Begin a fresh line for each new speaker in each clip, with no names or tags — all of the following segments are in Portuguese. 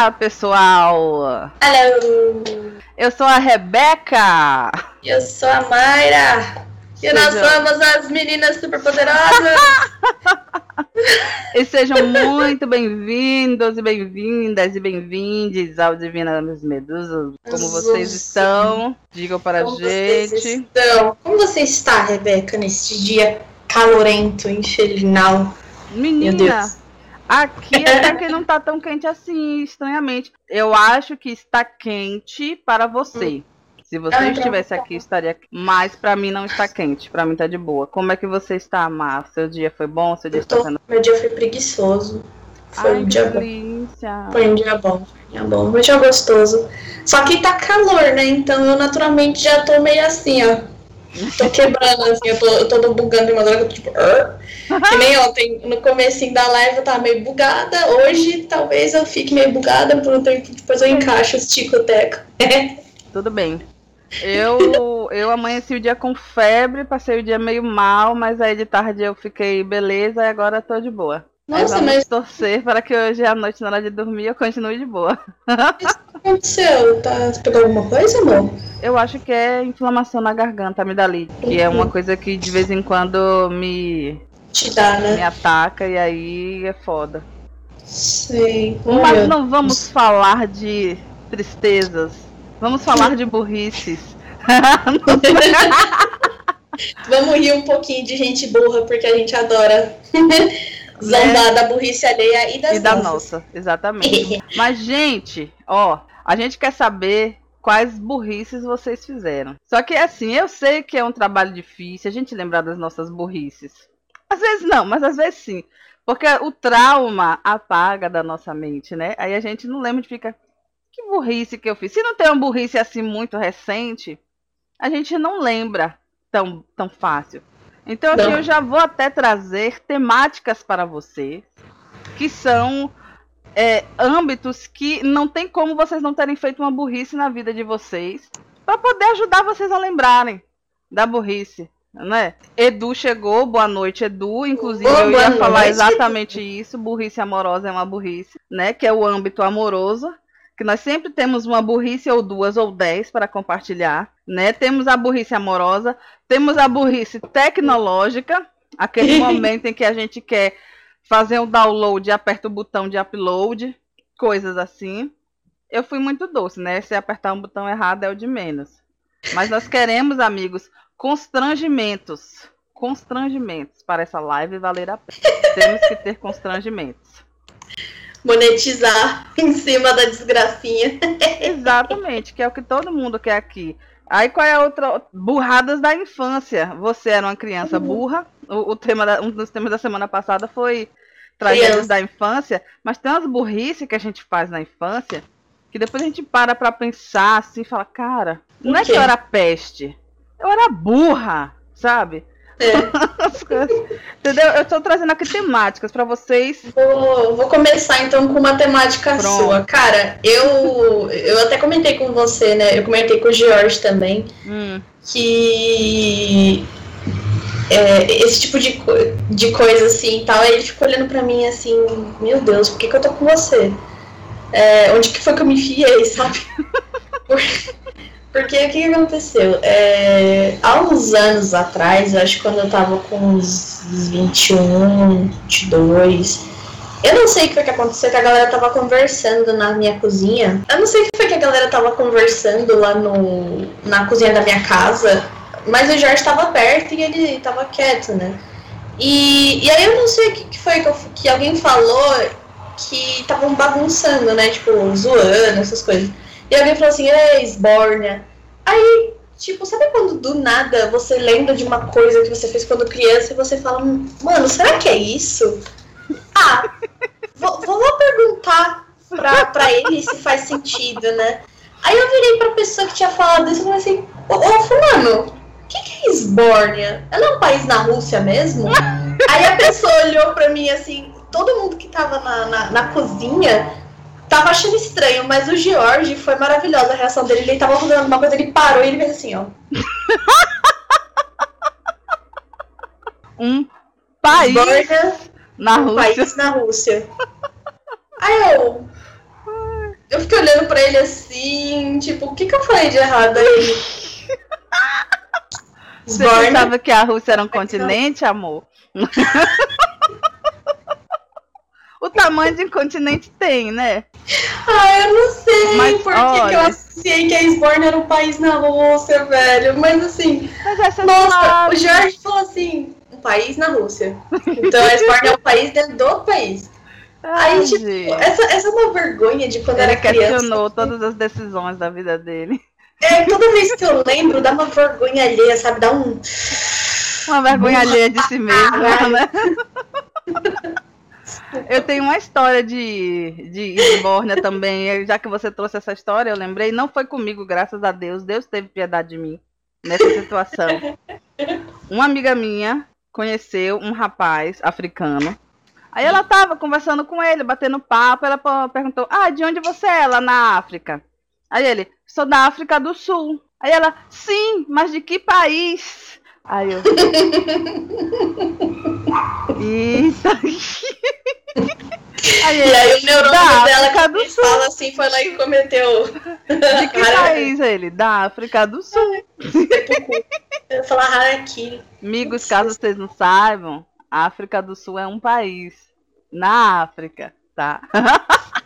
Olá, pessoal!
Hello!
Eu sou a Rebeca!
Eu sou a Mayra! E nós somos as meninas superpoderosas!
E sejam muito bem-vindos e bem-vindas e bem-vindes ao Divinas Medusas. Como vocês estão? Digam para a
Como vocês
gente.
estão? Como você está, Rebeca, neste dia calorento, infernal? Meu
Menina,
Deus.
Aqui até que não tá tão quente assim, estranhamente. Eu acho que está quente para você. Se você
então
estivesse
tá
aqui, estaria. Mas pra mim não está quente. Pra mim tá de boa. Como é que você está, Mar? Seu dia foi bom? Seu dia
tô-
sendo.
Meu dia foi preguiçoso. Foi
Ai,
um dia bom.
delícia.
Foi um dia bom. Foi um dia bom. Um dia gostoso. Só que tá calor, né? Então eu naturalmente já tô meio assim, ó. Tô quebrando, assim, eu tô, eu tô bugando de uma hora que eu tô tipo. "Ah". Que nem ontem, no comecinho da live eu tava meio bugada. Hoje talvez eu fique meio bugada por um tempo, depois eu encaixo os tico-teco.
Tudo bem. Eu, eu amanheci o dia com febre, passei o dia meio mal, mas aí de tarde eu fiquei beleza e agora tô de boa.
Nossa,
vamos
mas
torcer para que hoje à noite, na hora de dormir, eu continue de boa.
o que aconteceu? Tá, você pegou alguma coisa, amor?
Eu acho que é inflamação na garganta, amidalite, que é uma
Uhum.
coisa que de vez em quando me,
Te dá,
me
né?
ataca e aí é foda.
Sei. Oh,
Mas não vamos falar de tristezas, vamos falar de burrices.
Vamos rir um pouquinho de gente burra, porque a gente adora zombar da burrice alheia e das
e da nossa, exatamente. Mas, gente, ó, a gente quer saber quais burrices vocês fizeram. Só que, assim, eu sei que é um trabalho difícil a gente lembrar das nossas burrices. Às vezes não, mas às vezes sim. Porque o trauma apaga da nossa mente, né? Aí a gente não lembra de ficar. Que burrice que eu fiz. Se não tem uma burrice assim muito recente, a gente não lembra tão, tão fácil. Então, assim, eu já vou até trazer temáticas para vocês que são é, âmbitos que não tem como vocês não terem feito uma burrice na vida de vocês para poder ajudar vocês a lembrarem da burrice, né? Edu chegou, boa noite, Edu. Inclusive,
Boa
eu ia falar
noite.
exatamente isso. Burrice amorosa é uma burrice, né? Que é o âmbito amoroso. Que nós sempre temos uma burrice ou duas ou dez para compartilhar, né? Temos a burrice amorosa, temos a burrice tecnológica, aquele momento em que a gente quer fazer o download e aperta o botão de upload, coisas assim. Eu fui muito doce, né? Se apertar um botão errado é o de menos. Mas nós queremos, amigos, constrangimentos. Constrangimentos para essa live valer a pena. Temos que ter constrangimentos.
Monetizar em cima da desgracinha.
Exatamente, que é o que todo mundo quer aqui. Aí qual é a outra? Burradas da infância. Você era uma criança
Uhum.
burra. O, o tema da- um dos temas da semana passada foi tragédias da infância. Mas tem umas burrice que a gente faz na infância que depois a gente para pra pensar assim e fala, cara, não é que eu era peste. Eu era burra, sabe?
É.
Entendeu? Eu tô trazendo aqui temáticas pra vocês.
Vou, vou começar então com uma temática
Pronto.
sua. Cara, eu, eu até comentei com você, né? Eu comentei com o George também.
Hum,
que é, esse tipo de, de coisa assim e tal, aí ele ficou olhando pra mim assim, meu Deus, por que, que eu tô com você? É, onde que foi que eu me enfiei, sabe? Por- Porque o que, aconteceu? É, há uns anos atrás, eu acho que quando eu tava com uns 21, 22, eu não sei o que foi que aconteceu, que a galera tava conversando na minha cozinha. Eu não sei o que foi que a galera tava conversando lá no, na cozinha da minha casa, mas o Jorge estava perto e ele estava quieto, né? E, e aí eu não sei o que, que foi que, eu- que alguém falou que estavam bagunçando, né? Tipo, zoando, essas coisas. E alguém falou assim, ei, esbórnia. Aí, tipo, sabe quando do nada você lembra de uma coisa que você fez quando criança e você fala, mano, será que é isso? Ah, vou, vou lá perguntar pra, pra ele se faz sentido, né? Aí eu virei pra pessoa que tinha falado isso e falei assim, ô, ô fulano, o que, que é Esbórnia? Ela é um país na Rússia mesmo? Aí a pessoa olhou pra mim assim, todo mundo que tava na, na, na cozinha tava achando estranho, mas o George foi maravilhosa a reação dele. Ele tava fazendo uma coisa, ele parou e ele fez assim, ó.
um país na
um
Rússia.
país na Rússia. Aí eu. eu fiquei olhando pra ele assim, tipo, o que, que eu falei de errado aí?
Você pensava que a Rússia era um continente, amor? o tamanho de um continente tem, né?
Ah, eu não sei Mas, por olha... que eu associei que a Esborne era um país na Rússia, velho. Mas assim. Mas nossa, sabe. o Jorge falou assim: um país na Rússia. Então a Esborne é um país dentro do país. Ai, Aí, tipo, essa, essa é uma vergonha de quando
Ele
era criança.
Ele questionou todas as decisões da vida dele.
É, toda vez que eu lembro, dá uma vergonha alheia, sabe? Dá um.
Uma vergonha alheia de si mesmo, né? Eu tenho uma história de, de Isborna também. Já que você trouxe essa história, eu lembrei. Não foi comigo, graças a Deus. Deus teve piedade de mim nessa situação. Uma amiga minha conheceu um rapaz africano. Aí ela tava conversando com ele, batendo papo. Ela perguntou: Ah, de onde você é lá na África? Aí ele: Sou da África do Sul. Aí ela: Sim, mas de que país? Aí eu. Eita!
Aí, e aí o neurônio dela do Sul. fala assim, foi lá e cometeu.
De que país ele? Da África do Sul.
Eu falar Harakiri.
Amigos, caso vocês não saibam, a África do Sul é um país. Na África, tá?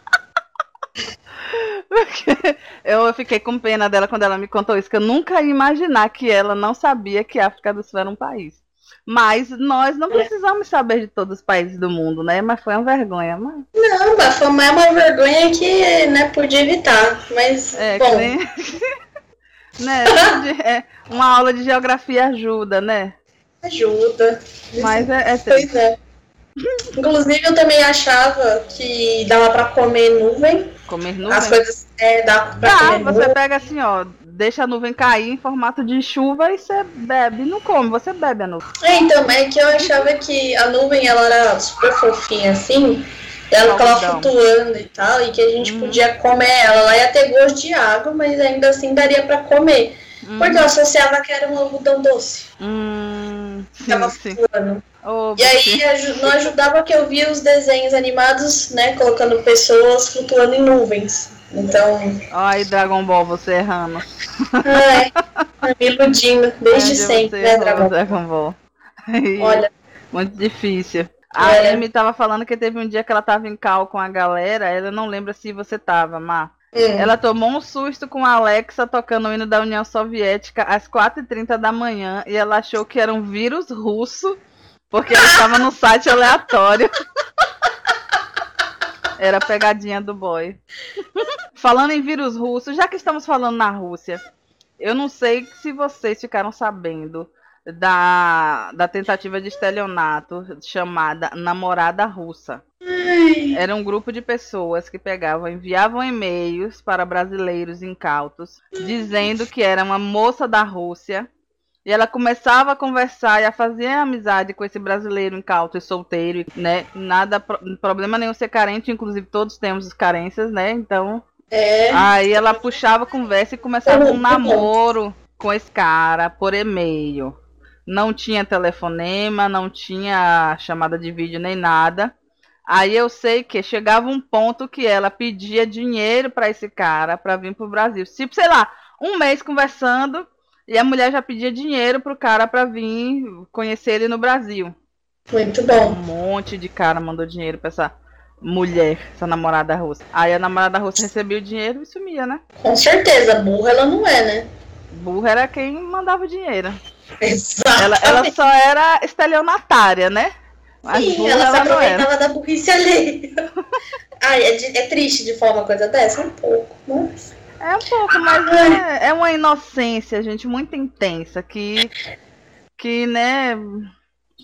eu fiquei com pena dela quando ela me contou isso, que eu nunca ia imaginar que ela não sabia que a África do Sul era um país. Mas nós não precisamos saber de todos os países do mundo, né? Mas foi uma vergonha. Mas...
Não, mas foi mais uma vergonha que né, podia evitar. Mas, é, bom. Nem...
né? É, uma aula de geografia ajuda, né?
Ajuda.
Mas é, é
Pois é. Inclusive, eu também achava que dava pra comer nuvem.
Comer nuvem?
As coisas é, dá pra dá,
comer você nuvem. pega assim, ó, deixa a nuvem cair em formato de chuva e você bebe. Não come, você bebe a nuvem.
É, então, é que eu achava que a nuvem, ela era super fofinha assim, ela ficava flutuando e tal, e que a gente hum. podia comer ela. Ela ia ter gosto de água, mas ainda assim daria pra comer. Hum. Porque eu associava que era um algodão doce.
Hum,
ficava flutuando. Oh, e aí não ajudava que eu via os desenhos animados, né, colocando pessoas flutuando em nuvens. Então.
Ai, Dragon Ball, você errando.
É, me iludindo desde sempre, né, Dragon, Dragon Ball? Olha.
Muito difícil. A é. Amy tava falando que teve um dia que ela tava em cal com a galera, ela não lembra se você tava, Má. É. Ela tomou um susto com a Alexa tocando o hino da União Soviética às 4h30 da manhã e ela achou que era um vírus russo porque ele estava no site aleatório. Era pegadinha do boy. falando em vírus russo, já que estamos falando na Rússia, eu não sei se vocês ficaram sabendo da, da tentativa de estelionato chamada Namorada Russa. Era um grupo de pessoas que pegavam, enviavam e-mails para brasileiros incautos, dizendo que era uma moça da Rússia e ela começava a conversar e a fazer amizade com esse brasileiro incauto e solteiro, né? Nada, problema nenhum ser carente, inclusive todos temos carências, né? Então.
É.
Aí ela puxava a conversa e começava um namoro com esse cara por e-mail. Não tinha telefonema, não tinha chamada de vídeo nem nada. Aí eu sei que chegava um ponto que ela pedia dinheiro para esse cara para vir pro Brasil. Tipo, sei lá, um mês conversando, e a mulher já pedia dinheiro pro cara pra vir conhecer ele no Brasil.
Muito bom.
Um monte de cara mandou dinheiro pra essa mulher, essa namorada russa. Aí a namorada russa recebia o dinheiro e sumia, né?
Com certeza, burra ela não é, né?
Burra era quem mandava o dinheiro. Ela, ela só era estelionatária, né?
Mas Sim, ela, ela se aproveitava da burrice alheia. Ai, é, é, triste de falar uma coisa dessa? Um pouco, mas...
É um pouco, mas é, é uma inocência, gente, muito intensa, que, que, né,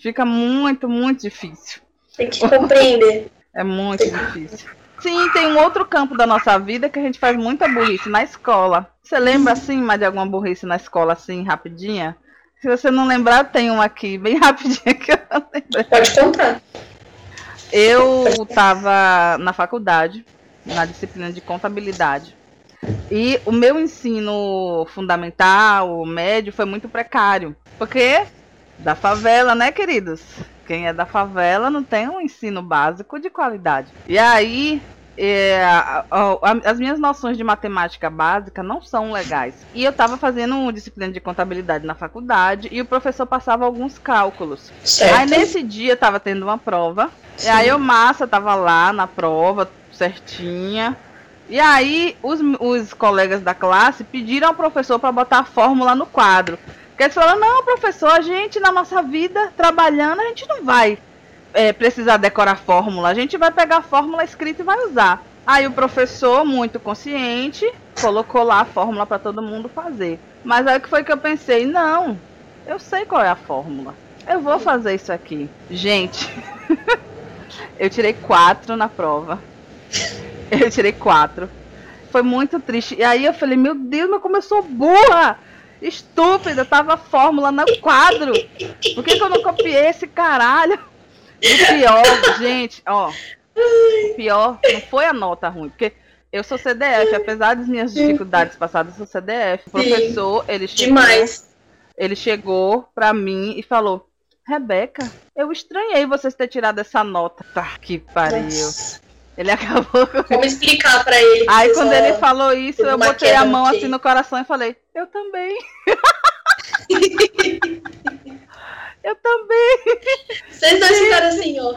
fica muito, muito difícil.
Tem que compreender.
É muito difícil. Sim, tem um outro campo da nossa vida que a gente faz muita burrice na escola. Você lembra, assim, mais de alguma burrice na escola, assim, rapidinha? Se você não lembrar, tem uma aqui, bem rapidinha que eu não lembro.
Pode contar.
Eu estava na faculdade, na disciplina de contabilidade. E o meu ensino fundamental, médio, foi muito precário. Porque da favela, né, queridos? Quem é da favela não tem um ensino básico de qualidade. E aí é, a, a, as minhas noções de matemática básica não são legais. E eu estava fazendo uma disciplina de contabilidade na faculdade e o professor passava alguns cálculos. Certo. Aí nesse dia estava tendo uma prova. Sim. E aí eu, massa, estava lá na prova, certinha. E aí os, os colegas da classe pediram ao professor para botar a fórmula no quadro. Porque eles falaram, não, professor, a gente na nossa vida, trabalhando, a gente não vai é, precisar decorar fórmula, a gente vai pegar a fórmula escrita e vai usar. Aí o professor, muito consciente, colocou lá a fórmula para todo mundo fazer. Mas aí que foi que eu pensei, não, eu sei qual é a fórmula. Eu vou fazer isso aqui. Gente, eu tirei quatro na prova. Eu tirei quatro. Foi muito triste. E aí eu falei, meu Deus, mas como eu sou burra! Estúpida, tava a fórmula no quadro. Por que, que eu não copiei esse caralho? O pior, gente, ó. O pior não foi a nota ruim, porque eu sou CDF, apesar das minhas dificuldades passadas, eu sou CDF. O professor, ele chegou, Demais. ele chegou pra mim e falou: Rebeca, eu estranhei vocês ter tirado essa nota. Tá, que pariu. Nossa. Ele acabou com.
Como explicar pra ele?
Aí quando ele falou isso, eu botei a mão assim no coração e falei: Eu também. Eu também.
Vocês dois ficaram assim, ó.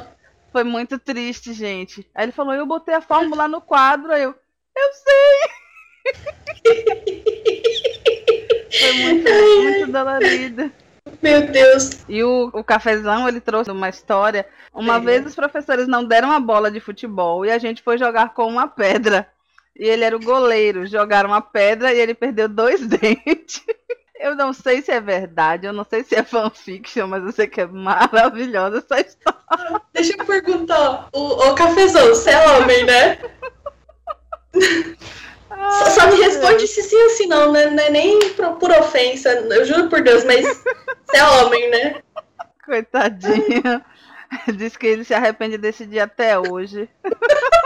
Foi muito triste, gente. Aí ele falou, eu botei a fórmula no quadro, aí eu, eu sei. Foi muito, muito dolorido.
Meu Deus.
E o, o cafezão, ele trouxe uma história. Uma é. vez os professores não deram uma bola de futebol e a gente foi jogar com uma pedra. E ele era o goleiro. Jogaram uma pedra e ele perdeu dois dentes. Eu não sei se é verdade, eu não sei se é fanfiction, mas eu sei que é maravilhosa essa história.
Deixa eu perguntar, o, o cafezão, você é homem, né? Ai, só, me responde se sim ou se não, né? Não é nem por, por ofensa, eu juro por Deus, mas você é homem, né?
Coitadinho. Diz que ele se arrepende desse dia até hoje.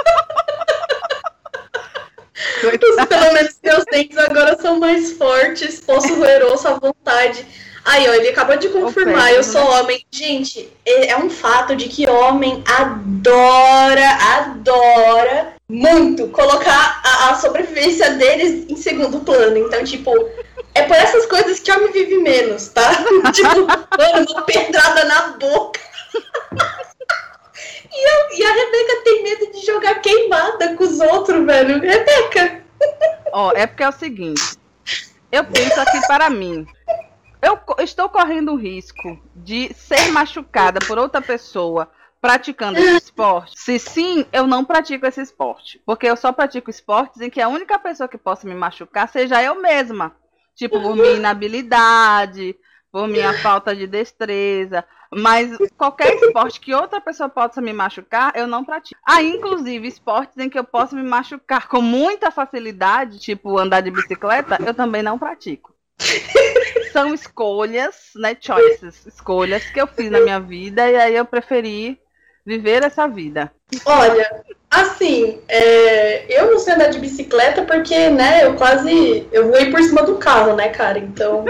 Pelo menos meus dentes agora são mais fortes. Posso roer osso à vontade. Aí, ó, ele acabou de confirmar, eu sou né? homem. Gente, é, é um fato de que homem adora, adora muito colocar a, a sobrevivência deles em segundo plano. Então, tipo, é por essas coisas que homem vive menos, tá? tipo, mano, uma pedrada na boca. E, eu, e a Rebeca tem medo de jogar queimada com os outros, velho. Rebeca!
Ó, é porque é o seguinte. Eu penso aqui para mim. Eu estou correndo o risco de ser machucada por outra pessoa praticando esse esporte? Se sim, eu não pratico esse esporte. Porque eu só pratico esportes em que a única pessoa que possa me machucar seja eu mesma. Tipo, por minha inabilidade, por minha falta de destreza. Mas qualquer esporte que outra pessoa possa me machucar, eu não pratico. Há, inclusive, esportes em que eu posso me machucar com muita facilidade, tipo andar de bicicleta, eu também não pratico. São escolhas, né? Choices, escolhas que eu fiz na minha vida e aí eu preferi viver essa vida.
Olha, assim, é, eu não sei andar de bicicleta porque, né, eu quase. Eu voei por cima do carro, né, cara? Então.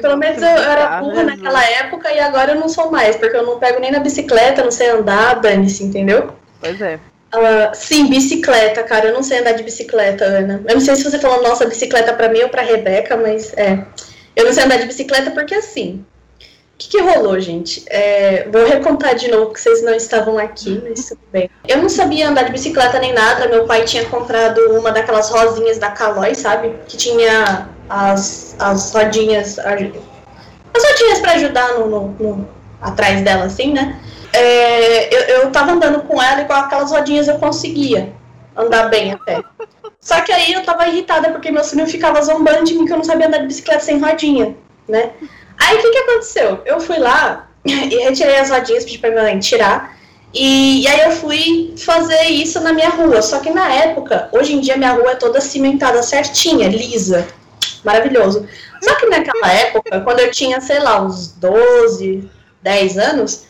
Pelo menos eu, era burra naquela época e agora eu não sou mais, porque eu não pego nem na bicicleta, não sei andar, dane-se, entendeu?
Pois é.
Uh, sim, bicicleta, cara. Eu não sei andar de bicicleta, Ana. Eu não sei se você falou nossa bicicleta para mim ou pra Rebeca, mas é. Eu não sei andar de bicicleta porque assim. O que, que rolou, gente? É, vou recontar de novo, porque vocês não estavam aqui, mas tudo bem. Eu não sabia andar de bicicleta nem nada. Meu pai tinha comprado uma daquelas rosinhas da Caloi, sabe? Que tinha as, as rodinhas. As rodinhas para ajudar no, no, no, atrás dela, assim, né? É, eu, eu tava andando com ela e com aquelas rodinhas eu conseguia andar bem até. Só que aí eu tava irritada porque meu filho ficava zombando de mim que eu não sabia andar de bicicleta sem rodinha, né? Aí o que que aconteceu? Eu fui lá e retirei as rodinhas, pedi pra minha mãe tirar. E, e, aí eu fui fazer isso na minha rua. Só que na época, hoje em dia minha rua é toda cimentada certinha, lisa maravilhoso. Só que naquela época, quando eu tinha, sei lá, uns 12, 10 anos,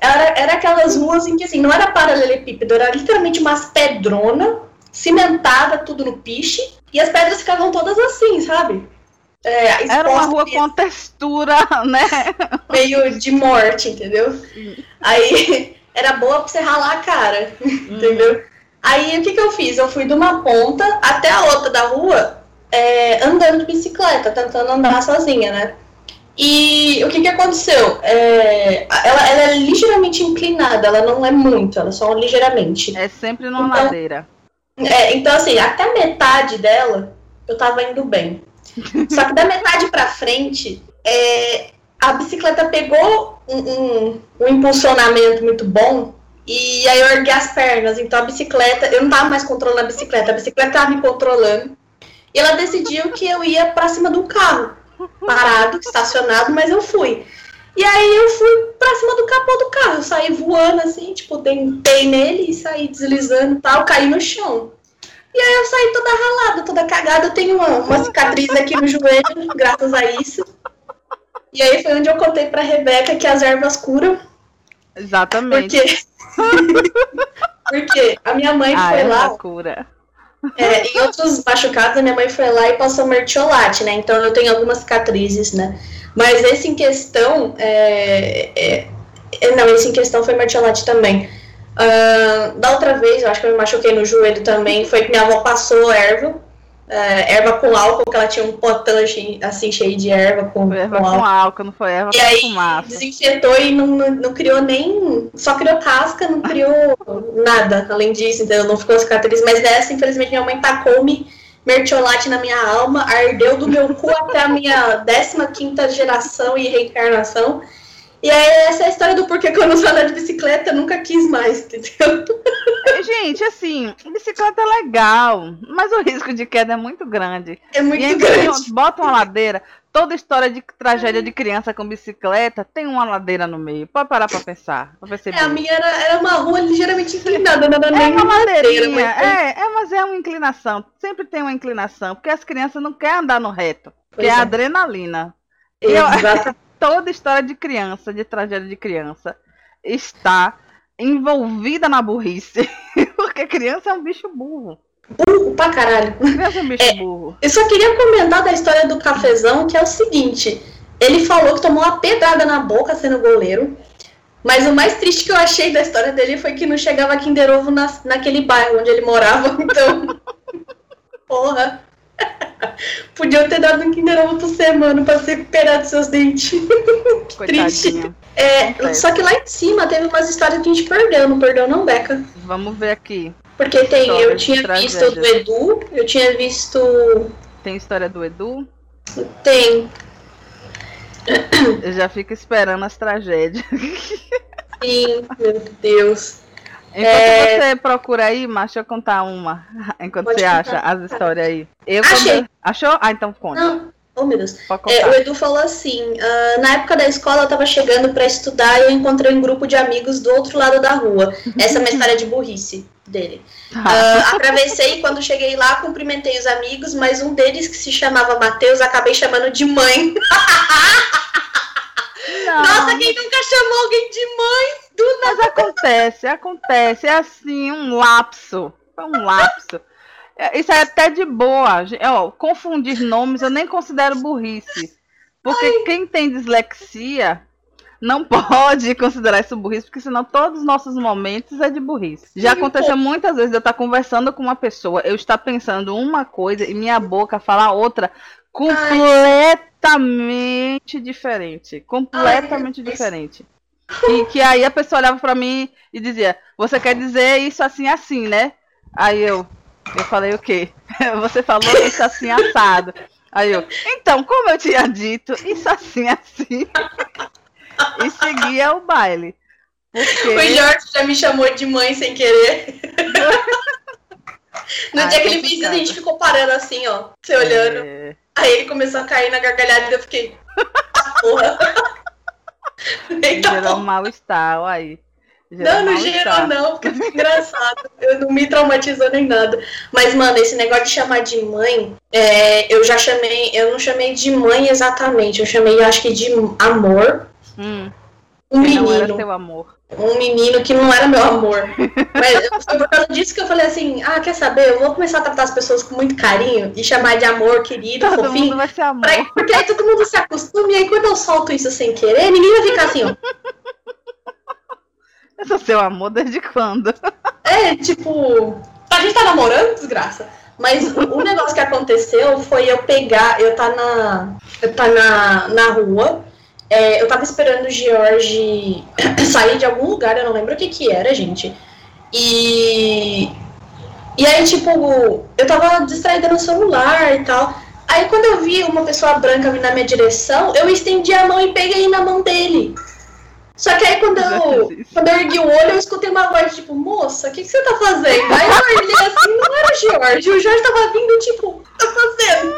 era, era aquelas ruas em que, assim, não era paralelepípedo, era literalmente umas pedronas, cimentada, tudo no piche, e as pedras ficavam todas assim, sabe?
É, era uma rua com textura, né?
Meio de morte, entendeu? Aí era boa pra você ralar a cara, entendeu? Aí o que, que eu fiz? Eu fui de uma ponta até a outra da rua é, andando de bicicleta, tentando andar sozinha, né? E o que, que aconteceu? É, ela, ela, é ligeiramente inclinada, ela não é muito, ela é só ligeiramente.
É sempre numa então, ladeira.
É, então, assim, até metade dela eu tava indo bem. Só que da metade pra frente, é, a bicicleta pegou um, um, um, impulsionamento muito bom e aí eu ergui as pernas. Então a bicicleta, eu não tava mais controlando a bicicleta, a bicicleta tava me controlando. E ela decidiu que eu ia pra cima do carro, parado, estacionado, mas eu fui. E aí eu fui pra cima do capô do carro, eu saí voando assim, tipo, tentei nele e saí deslizando e tal, caí no chão. E aí eu saí toda ralada, toda cagada. Eu tenho uma, uma cicatriz aqui no joelho, graças a isso. E aí foi onde eu contei pra Rebeca que as ervas curam.
Exatamente.
Porque, porque a minha mãe a foi lá.
Cura.
É, em outros machucados, a minha mãe foi lá e passou mertiolate, né? Então eu tenho algumas cicatrizes, né? Mas esse em questão. É, é, é não, esse em questão foi mertiolate também. Uh, da outra vez, eu acho que eu me machuquei no joelho também, foi que minha avó passou erva, uh, erva com álcool, que ela tinha um potão assim, cheio de erva com,
erva com álcool. álcool. não foi erva
e
com
aí,
fumaça.
desinfetou e não, não, não, criou nem, só criou casca, não criou nada além disso, então não ficou cicatriz, mas dessa, infelizmente, minha mãe tacou-me mertiolate na minha alma, ardeu do meu cu até a minha 15 quinta geração e reencarnação, e aí, essa é a história do porquê que eu não sou andar de bicicleta, nunca quis mais, entendeu?
Gente, assim, bicicleta é legal, mas o risco de queda é muito grande.
É muito e aí, grande.
Bota uma ladeira, toda história de tragédia de criança com bicicleta tem uma ladeira no meio. Pode parar pra pensar. Pra
é, a minha era, era uma rua ligeiramente inclinada, não era é nem
uma ladeirinha. Mas... É, é, mas é uma inclinação. Sempre tem uma inclinação, porque as crianças não querem andar no reto. Porque é, é adrenalina.
Exato.
Toda história de criança, de tragédia de criança, está envolvida na burrice. Porque criança é um bicho burro.
Burro pra caralho.
Criança é um bicho é, burro.
Eu só queria comentar da história do cafezão, que é o seguinte: ele falou que tomou uma pedrada na boca sendo goleiro. Mas o mais triste que eu achei da história dele foi que não chegava Kinder Ovo na, naquele bairro onde ele morava. Então. Porra. Podiam ter dado um Kinder Ovo por semana pra se recuperar dos seus dentes. Triste. É, só que lá em cima teve umas histórias que a gente perdeu, não perdeu não, Beca?
Vamos ver aqui.
Porque tem, eu tinha visto do Edu, eu tinha visto.
Tem história do Edu?
Tem.
Eu já fico esperando as tragédias.
Sim, meu Deus.
Enquanto é... você procura aí, mas deixa eu contar uma. Enquanto Pode você contar. acha as histórias aí. Eu
Achei. Quando...
Achou? Ah, então conta.
Não. Oh, meu Deus. É, o Edu falou assim: uh, na época da escola eu estava chegando para estudar e eu encontrei um grupo de amigos do outro lado da rua. Essa é uma história de burrice dele. Uh, atravessei e quando cheguei lá, cumprimentei os amigos, mas um deles, que se chamava Matheus, acabei chamando de mãe. Nossa, quem nunca chamou alguém de mãe?
Do Mas acontece, acontece. É assim, um lapso. É um lapso. É, isso é até de boa. Ó, confundir nomes eu nem considero burrice. Porque Ai. quem tem dislexia não pode considerar isso burrice, porque senão todos os nossos momentos é de burrice. Já aconteceu muitas vezes eu estar conversando com uma pessoa, eu estar pensando uma coisa e minha boca falar outra completamente Ai. diferente. Completamente Ai, diferente. E que aí a pessoa olhava para mim e dizia: Você quer dizer isso assim, assim, né? Aí eu, eu falei o quê? Você falou isso assim, assado. Aí eu, então, como eu tinha dito, isso assim, assim. e seguia o baile.
Porque... O Jorge já me chamou de mãe sem querer. no Ai, dia que ele fez isso, a gente ficou parando assim, ó, se olhando. É... Aí ele começou a cair na gargalhada e eu fiquei. Porra.
Então, gerou um mal-estar, aí.
Gerou não, não gerou não, porque foi engraçado. Eu não me traumatizou nem nada. Mas, mano, esse negócio de chamar de mãe, é, eu já chamei, eu não chamei de mãe exatamente, eu chamei, acho que de amor.
Hum.
Um menino. Não era
seu amor
um menino que não era meu amor. Mas foi por causa disso que eu falei assim: ah, quer saber? Eu vou começar a tratar as pessoas com muito carinho e chamar de amor, querido,
todo
fofinho.
Mundo vai ser amor.
porque aí todo mundo se acostuma e aí quando eu solto isso sem querer, ninguém vai ficar assim, ó.
Eu sou seu amor desde quando?
É, tipo, a gente tá namorando, desgraça. Mas o negócio que aconteceu foi eu pegar, eu tá na. Eu tá na, na rua. É, eu tava esperando o George sair de algum lugar, eu não lembro o que que era, gente. E. E aí, tipo, eu tava distraída no celular e tal. Aí quando eu vi uma pessoa branca vindo na minha direção, eu estendi a mão e peguei na mão dele. Só que aí quando eu, quando eu ergui o olho, eu escutei uma voz tipo, moça, o que, que você tá fazendo? Aí eu olhei assim, não era o Jorge, o Jorge tava vindo, tipo, o que tá fazendo?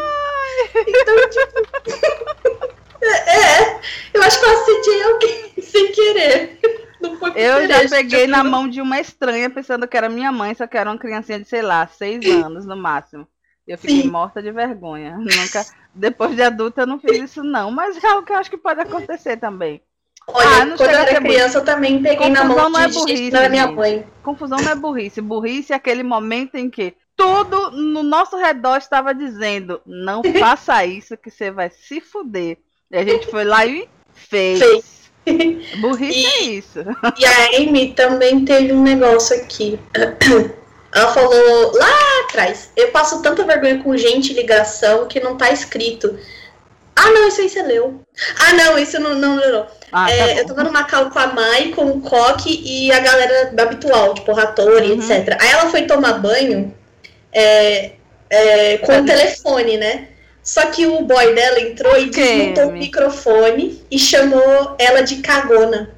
Então, tipo. é, é, eu acho que eu assediei alguém sem querer. Não foi por
Eu já peguei
tipo,
na mão de uma estranha pensando que era minha mãe, só que era uma criancinha de, sei lá, seis anos no máximo. Eu fiquei
Sim.
morta de vergonha. Nunca, depois de adulta, eu não fiz isso, não. Mas é algo que eu acho que pode acontecer também.
Olha,
Ah, não
quando eu era criança, eu também peguei na
Confusão
mão
não é burrice,
da minha mãe.
Confusão não é burrice. Burrice é aquele momento em que tudo no nosso redor estava dizendo: não faça isso que você vai se fuder. E a gente foi lá e fez.
Fez.
Burrice
E-
é isso.
E a Amy também teve um negócio aqui. Ela falou lá atrás: eu passo tanta vergonha com gente ligação que não tá escrito. Ah, não, isso aí você leu. Ah, não, isso não, não leu. não.
Ah,
É,
tá
eu tava numa call com a Mai, com o Coque e a galera habitual, tipo Ratori,
Uhum.
etc. Aí ela foi tomar banho é, é, com o telefone, né? Só que o boy dela entrou e desmontou o
Mi?
microfone e chamou ela de cagona.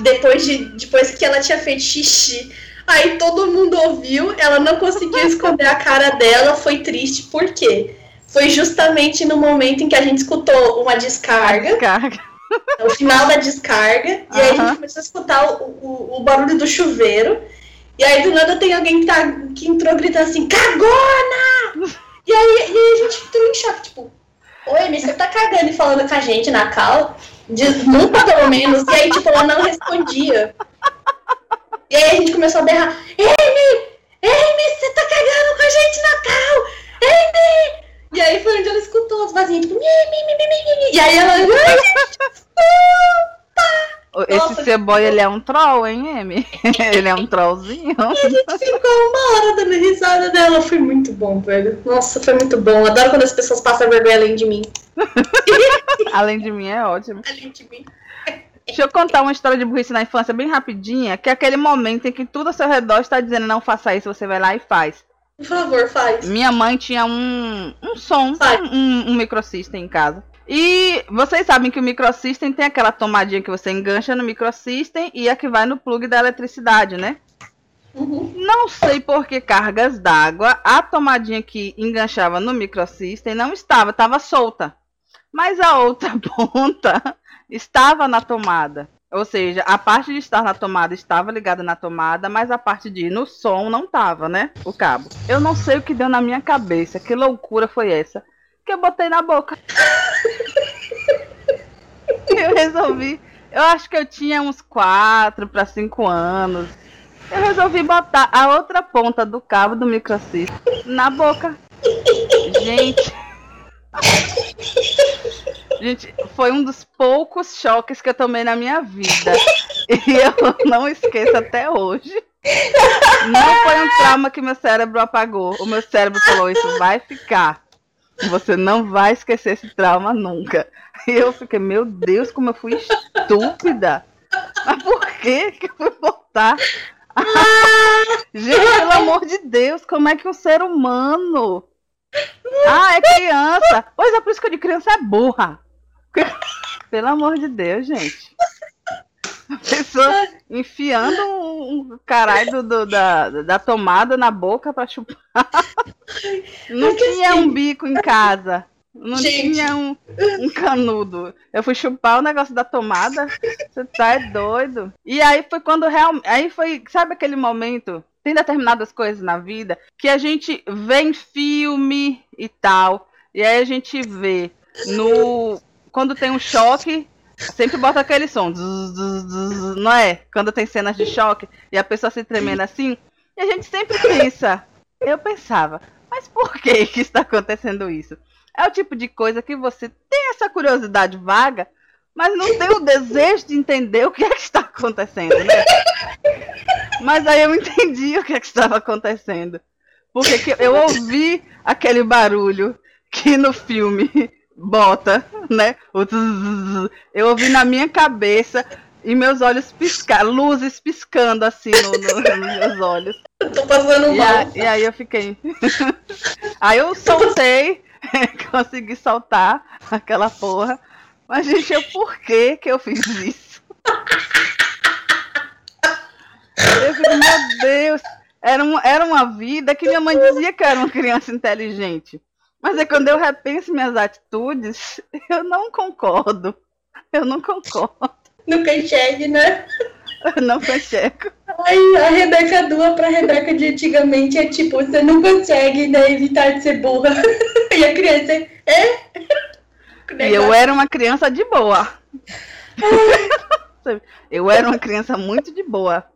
Depois, de, depois que ela tinha feito xixi. Aí todo mundo ouviu, ela não conseguiu esconder a cara dela, foi triste. Por quê? Foi justamente no momento em que a gente escutou uma descarga
Descarga.
o final da descarga, e aí a gente começou a escutar o, o, o barulho do chuveiro, e aí do nada tem alguém que, tá, que entrou gritando assim, cagona! E aí, e aí a gente entrou em choque, tipo, oi, mas você tá cagando e falando com a gente na cal? Desmuta pelo menos, e aí tipo, ela não respondia. E aí a gente começou a berrar, Amy! Amy, você tá cagando com a gente na cal! Amy! E aí foi onde ela escutou as vazinhas, tipo, mi, mi, mi, mi, mi. E aí ela, ai, gente, Nossa,
seu boy, ele é um troll, hein, M? ele é um trollzinho.
A gente ficou uma hora dando risada dela. Foi muito bom, velho. Nossa, foi muito bom. Adoro quando as pessoas passam vergonha além de mim.
Além de mim, é ótimo.
Além de mim.
Deixa eu contar uma história de burrice na infância bem rapidinha, que é aquele momento em que tudo ao seu redor está dizendo não faça isso, você vai lá e faz.
Por favor, faz.
Minha mãe tinha um, um som,
Vai.
um, um microsystem em casa. E vocês sabem que o microsystem tem aquela tomadinha que você engancha no microsystem e a que vai no plug da eletricidade, né?
Uhum.
Não sei por que cargas d'água, a tomadinha que enganchava no microsystem não estava, estava solta. Mas a outra ponta estava na tomada. Ou seja, a parte de estar na tomada estava ligada na tomada, mas a parte de ir no som não estava, né? O cabo. Eu não sei o que deu na minha cabeça, que loucura foi essa, que eu botei na boca. eu resolvi. Eu acho que eu tinha uns 4 para 5 anos. Eu resolvi botar a outra ponta do cabo do microsystem na boca. Gente. Gente, foi um dos poucos choques que eu tomei na minha vida. E eu não esqueço até hoje. Não foi um trauma que meu cérebro apagou. O meu cérebro falou: Isso vai ficar. Você não vai esquecer esse trauma nunca. E eu fiquei: Meu Deus, como eu fui estúpida. Mas por que que eu fui botar? Gente, pelo amor de Deus, como é que um ser humano. Ah, é criança. Pois é, por isso que eu de criança é burra. Pelo amor de Deus, gente. A pessoa enfiando um, caralho do, do- da, da tomada na boca pra chupar. Não
Porque
tinha
assim-
um bico em casa. Não
Gente.
tinha um, um canudo. Eu fui chupar o negócio da tomada. Você tá é doido. E aí foi quando realmente. Aí foi. Sabe aquele momento? Tem determinadas coisas na vida que a gente vê em filme e tal. E aí a gente vê no. Quando tem um choque, sempre bota aquele som. zzz, zzz, não é? Quando tem cenas de choque e a pessoa se tremendo assim. E a gente sempre pensa. Eu pensava, mas por que que está acontecendo isso? É o tipo de coisa que você tem essa curiosidade vaga, mas não tem o desejo de entender o que é que está acontecendo, né? Mas aí eu entendi o que, é que estava acontecendo. Porque que eu ouvi aquele barulho que no filme bota, né? Eu ouvi na minha cabeça e meus olhos piscar, luzes piscando assim no, no, nos meus olhos.
Eu tô passando
E,
mal.
a- e aí eu fiquei. aí eu soltei, consegui soltar aquela porra. Mas, gente, eu por que que eu fiz isso? Eu fico, meu Deus, era, um, era uma vida que minha mãe dizia que era uma criança inteligente. Mas é quando eu repenso minhas atitudes, eu não concordo. Eu não concordo.
Nunca enxergue, né?
Eu não conchego.
Ai, a Rebeca Dua pra Rebeca de antigamente é tipo, você não consegue né, evitar de ser burra. E a criança é.
E eu era uma criança de boa. Eu era uma criança muito de boa.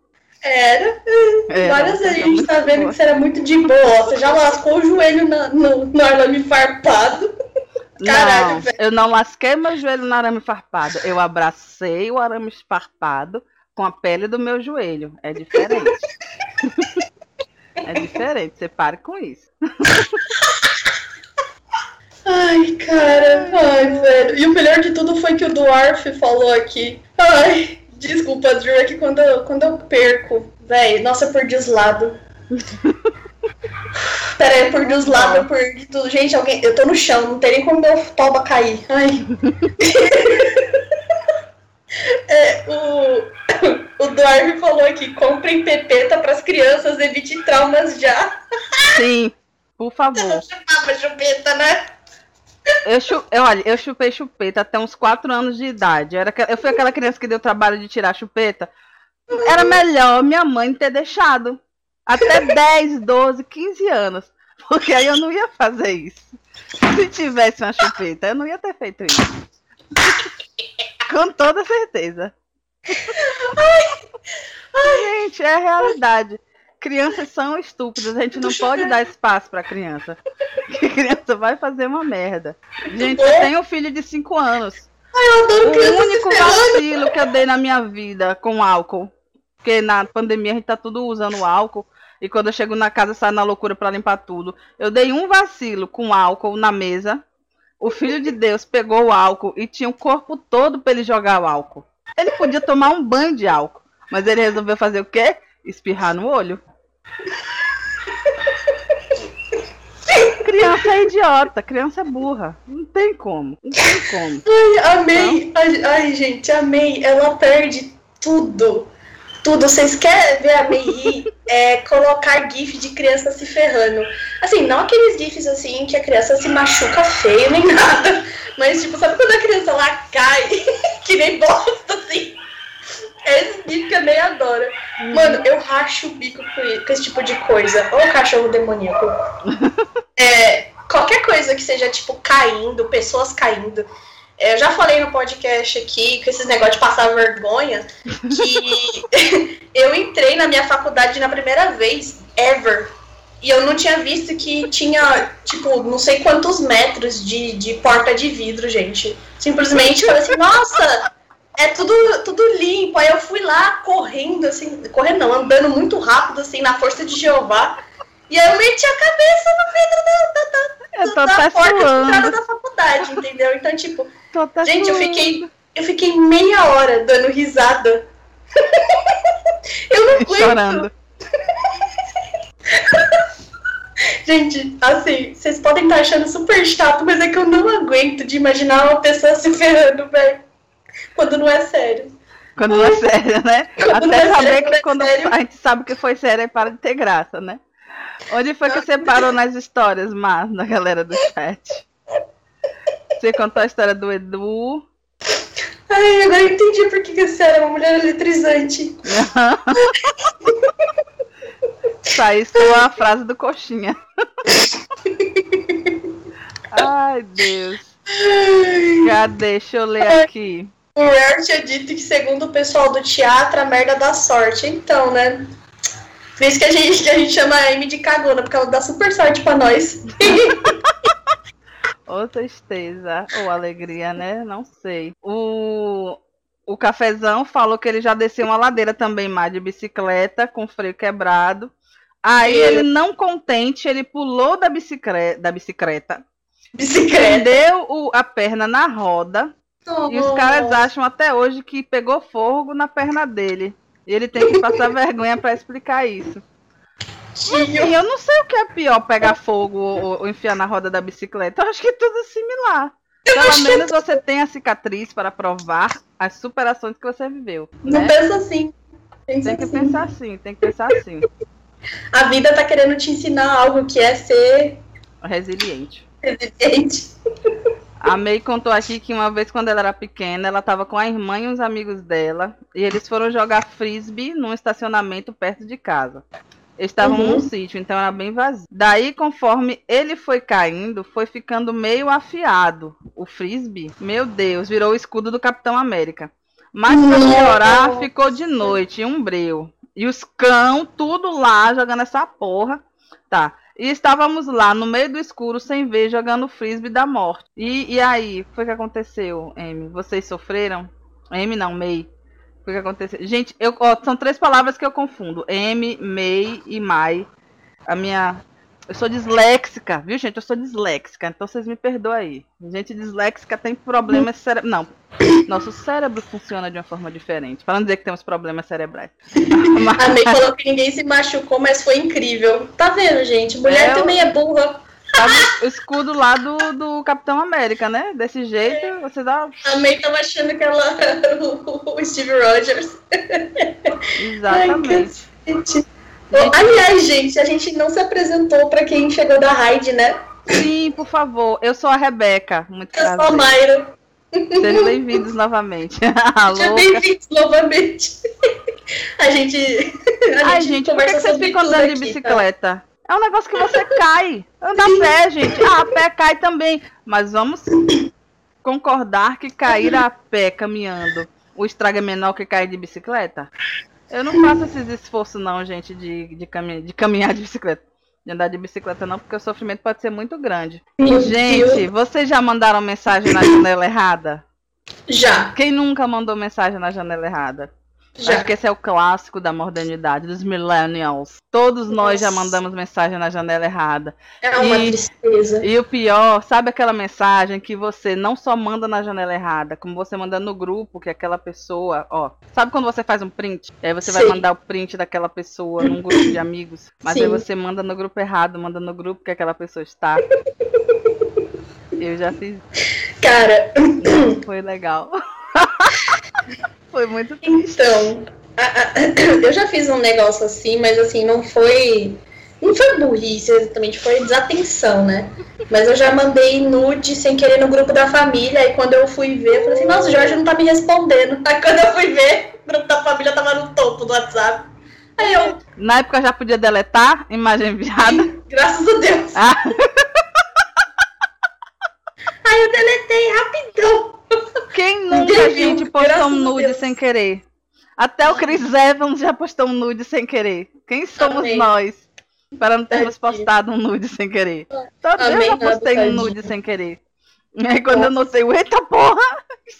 Era.
Era
Várias vezes a
criança
gente tá vendo
boa.
que você era muito de boa. Você já lascou o joelho na- no, no arame farpado. Caralho,
não,
velho.
eu não lasquei meu joelho no arame farpado. Eu abracei o arame farpado com a pele do meu joelho. É diferente. é diferente. Você pare com isso.
Ai, cara. Ai, velho. E o melhor de tudo foi que o Dwarf falou aqui. Ai, desculpa, Drew, é que quando eu, quando eu perco, velho, nossa, eu perdi os lados. Pera aí, eu perdi os lados, eu perdi tudo. Gente, alguém. Eu tô no chão, não tem nem como meu toba cair. Ai. É, o, o Dwarf falou aqui: comprem pepeta pras crianças, evite traumas já.
Sim, por favor.
Eu chupava chupeta, né?
Eu, chu... eu, olha, eu chupei chupeta até uns 4 anos de idade. Eu, era... eu fui aquela criança que deu trabalho de tirar chupeta. Era melhor minha mãe ter deixado. Até 10, 12, 15 anos. Porque aí eu não ia fazer isso. Se tivesse uma chupeta, eu não ia ter feito isso. Com toda certeza. Gente, é a realidade. Crianças são estúpidas, a gente não pode dar espaço pra criança. Que criança vai fazer uma merda. Gente, eu tenho um filho de 5 anos.
Eu adoro
O único vacilo que eu dei na minha vida com álcool. Porque na pandemia a gente tá tudo usando álcool. E quando eu chego na casa, sai na loucura pra limpar tudo. Eu dei um vacilo com álcool na mesa. O filho de Deus pegou o álcool e tinha o corpo todo pra ele jogar o álcool. Ele podia tomar um banho de álcool. Mas ele resolveu fazer o quê? Espirrar no olho. Criança é idiota, criança é burra. Não tem como. Não tem como.
Ai, amei. Ai, ai, gente, amei. Ela perde tudo. Tudo. Vocês querem ver a Mei é, colocar gif de criança se ferrando. Assim, não aqueles gifs assim que a criança se machuca feio nem nada. Mas, tipo, sabe quando a criança lá cai, que nem bosta, assim? É esse gif que a Mei adora. Mano, eu racho o bico com esse tipo de coisa. Ô cachorro demoníaco. É, qualquer coisa que seja, tipo, caindo, pessoas caindo. É, Eu já falei no podcast aqui, com esses negócios de passar vergonha, que eu entrei na minha faculdade na primeira vez, ever. E eu não tinha visto que tinha, tipo, não sei quantos metros de, de porta de vidro, gente. Simplesmente eu falei assim, nossa, é tudo, tudo limpo. Aí eu fui lá correndo, assim, correndo não, andando muito rápido, assim, na força de Jeová. E aí eu meti a cabeça no vidro da, da, da, da porta de entrada da faculdade, entendeu? Então, tipo, gente, eu fiquei, eu fiquei meia hora dando risada. eu não aguento.
chorando.
Gente, assim, vocês podem estar achando super chato, mas é que eu não aguento de imaginar uma pessoa se ferrando, velho. Quando não é sério.
Quando não é sério, né?
Quando
Até
é
saber
sério,
que
é
quando
sério.
a gente sabe que foi sério, aí para de ter graça, né? Onde foi que você parou nas histórias, Mar, da galera do chat? Você contou a história do Edu.
Ai, agora eu entendi por que que você era uma mulher eletrizante.
Thaís falou a frase do coxinha. Ai, Deus. Cadê? Deixa eu ler aqui.
O Rare tinha dito que, segundo o pessoal do teatro, a merda dá sorte. Então, né? Por isso que a gente, a gente chama a Amy de cagona, porque ela dá super sorte pra nós.
Ou tristeza, ou alegria, né? Não sei. O, o cafezão falou que ele já desceu uma ladeira também mais de bicicleta, com freio quebrado. Aí ele, não contente, ele pulou da bicicleta, da bicicleta,
Bicicleta.
prendeu o- a perna na roda. E os caras acham até hoje que pegou fogo na perna dele. E ele tem que passar vergonha pra explicar isso.
Tio.
Sim, eu não sei o que é pior, pegar fogo ou, ou enfiar na roda da bicicleta. Eu acho que é tudo similar. Pelo
é
menos você tem a cicatriz para provar as superações que você viveu.
Não
né?
pensa assim. Pensa
Tem que
assim.
pensar assim, tem que pensar assim.
A vida tá querendo te ensinar algo que é ser
Resiliente.
resiliente.
A May contou aqui que uma vez quando ela era pequena, ela estava com a irmã e uns amigos dela, e eles foram jogar frisbee num estacionamento perto de casa. Eles estavam
Uhum.
num sítio, então era bem vazio. Daí, conforme ele foi caindo, foi ficando meio afiado. O frisbee, meu Deus, virou o escudo do Capitão América. Mas pra
Nossa.
piorar, ficou de noite, um breu. E os cão, tudo lá, jogando essa porra. Tá. E estávamos lá, no meio do escuro, sem ver, jogando o frisbee da morte. E, e aí, foi que aconteceu, Amy? Vocês sofreram? Amy não, May. Foi que aconteceu. Gente, eu, ó, são três palavras que eu confundo. Amy, May e Mai. A minha... Eu sou disléxica, viu, gente? Eu sou disléxica, então vocês me perdoam aí. Gente disléxica tem problemas cerebrais. Não, nosso cérebro funciona de uma forma diferente. Para não dizer que temos problemas cerebrais. Mas-
A May falou que ninguém se machucou, mas foi incrível. Tá vendo, gente? Mulher
É,
também é burra.
Tava o escudo lá do, do Capitão América, né? Desse jeito, você dá.
A May tava achando que ela era o, Steve Rogers.
Exatamente.
Ai, aliás, gente, a gente não se apresentou pra quem chegou da Raid, né?
Sim, por favor. Eu sou a Rebeca. Muito
Eu sou a
prazer.
Mayra.
Sejam bem-vindos novamente.
Seja
Alô.
bem-vindos novamente. A gente, a
Ai,
gente
gente, por que, que vocês ficam andando de
tá?
bicicleta? É um negócio que você cai. Anda a pé, gente. Ah, a pé cai também. Mas vamos concordar que cair a pé caminhando o estrago é menor que cair de bicicleta? Eu não faço esses esforços, não, gente, de, de, caminhar, de caminhar de bicicleta. De andar de bicicleta, não, porque o sofrimento pode ser muito grande.
Meu
Gente,
Deus.
vocês já mandaram mensagem na janela errada?
Já,
Quem nunca mandou mensagem na janela errada?
Já.
Acho que esse é o clássico da modernidade, dos millennials. Todos nós já
Nossa.
mandamos mensagem na janela errada.
É uma
E-
tristeza.
E o pior, sabe aquela mensagem que você não só manda na janela errada, como você manda no grupo, que aquela pessoa, ó. Sabe quando você faz um print? E aí você vai
Sim.
mandar o print daquela pessoa num grupo de amigos, mas aí
Sim.
você manda no grupo errado, manda no grupo que aquela pessoa está. Eu já fiz,
Cara,
não foi legal. foi muito triste.
então, a- a- eu já fiz um negócio assim, mas assim, não foi. Não foi burrice exatamente, foi desatenção, né? Mas eu já mandei nude sem querer no grupo da família, aí quando eu fui ver, eu falei assim, nossa, o Jorge não tá me respondendo. Aí quando eu fui ver, o grupo da família tava no topo do WhatsApp. Aí eu,
Na época eu já podia deletar imagem enviada.
graças a Deus.
Ah,
Aí eu deletei rapidão.
Quem nunca, gente, postou um nude sem querer? Até o Chris Evans já postou um nude sem querer. Quem somos
Amém.
nós para não termos
Tadinho.
postado um nude sem querer? Todo eu
Amém,
já
nada,
postei um
tadinho.
nude sem querer. E aí quando eu notei, eita porra!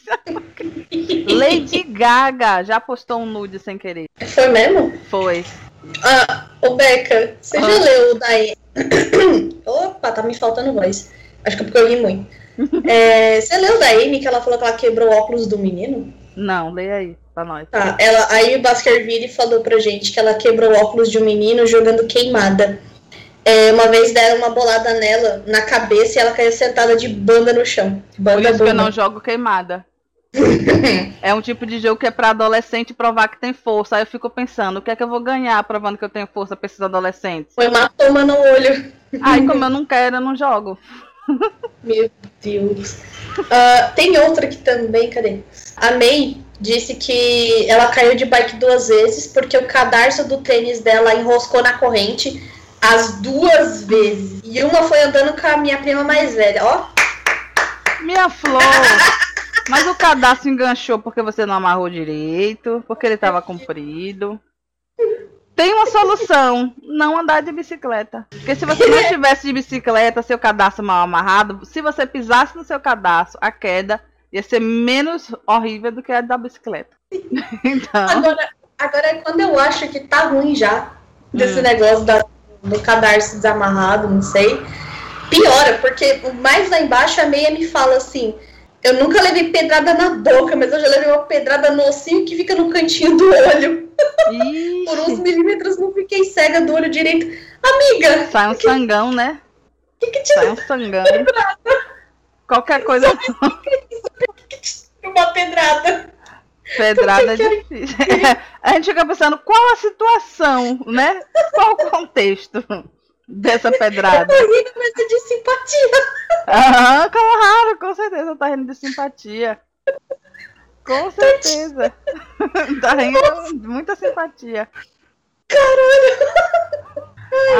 Lady Gaga já postou um nude sem querer.
Foi mesmo?
Foi.
Ah, ô Beca, você
Ah.
já leu o daí? Opa, tá me faltando voz. Acho que é porque eu ri muito. É, você leu da Amy que ela falou que ela quebrou o óculos do menino?
Não, leia aí pra nós.
Tá, ela, aí o Baskerville falou pra gente que ela quebrou o óculos de um menino jogando queimada. É, uma vez deram uma bolada nela na cabeça e ela caiu sentada de banda no chão.
Por
Banda
isso que eu não jogo queimada. É um tipo de jogo que é pra adolescente provar que tem força. Aí eu fico pensando, o que é que eu vou ganhar provando que eu tenho força pra esses adolescentes?
Foi uma toma no olho.
Aí, como eu não quero, eu não jogo.
Meu Deus. Ah, tem outra aqui também, cadê? A May disse que ela caiu de bike duas vezes porque o cadarço do tênis dela enroscou na corrente as duas vezes. E uma foi andando com a minha prima mais velha, ó.
Minha flor! Mas o cadastro enganchou porque você não amarrou direito, porque ele tava comprido. Tem uma solução, não andar de bicicleta. Porque se você não estivesse de bicicleta, seu cadastro mal amarrado, se você pisasse no seu cadastro, a queda Ia ser menos horrível do que a da bicicleta.
então... Agora, agora, quando eu acho que tá ruim já, desse hum. negócio da, do cadarço desamarrado, não sei, piora, porque o mais lá embaixo a meia me fala assim. Eu nunca levei pedrada na boca, mas eu já levei uma pedrada no ossinho que fica no cantinho do olho. Por uns milímetros não fiquei cega do olho direito. Amiga!
Sai um que... sangão, né?
Que que te
Sai um sangão. Pedrada? Qualquer coisa.
uma pedrada.
Pedrada é difícil. a gente fica pensando qual a situação, né? Qual o contexto dessa pedrada.
Eu tô rindo, mas é de simpatia.
Aham, claro, com certeza tá rindo de simpatia. Com certeza. tá rindo de muita simpatia.
Caralho!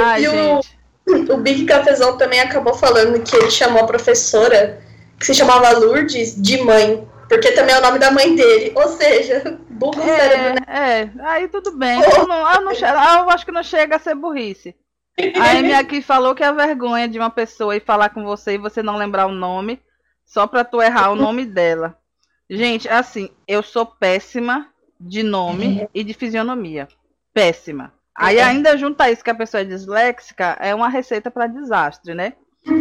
Ai, e gente.
O, o Big Cafezão também acabou falando que ele chamou a professora, que se chamava Lourdes, de mãe. Porque também é o nome da mãe dele. Ou seja, burro é, cérebro, né?
É, aí tudo bem. Eu, não, eu, não, eu acho que não chega a ser burrice. A Amy aqui falou que é a vergonha de uma pessoa ir falar com você e você não lembrar o nome, só pra tu errar o nome dela. Gente, assim, eu sou péssima de nome e de fisionomia. Péssima. Aí ainda junta isso que a pessoa é disléxica, é uma receita para desastre, né?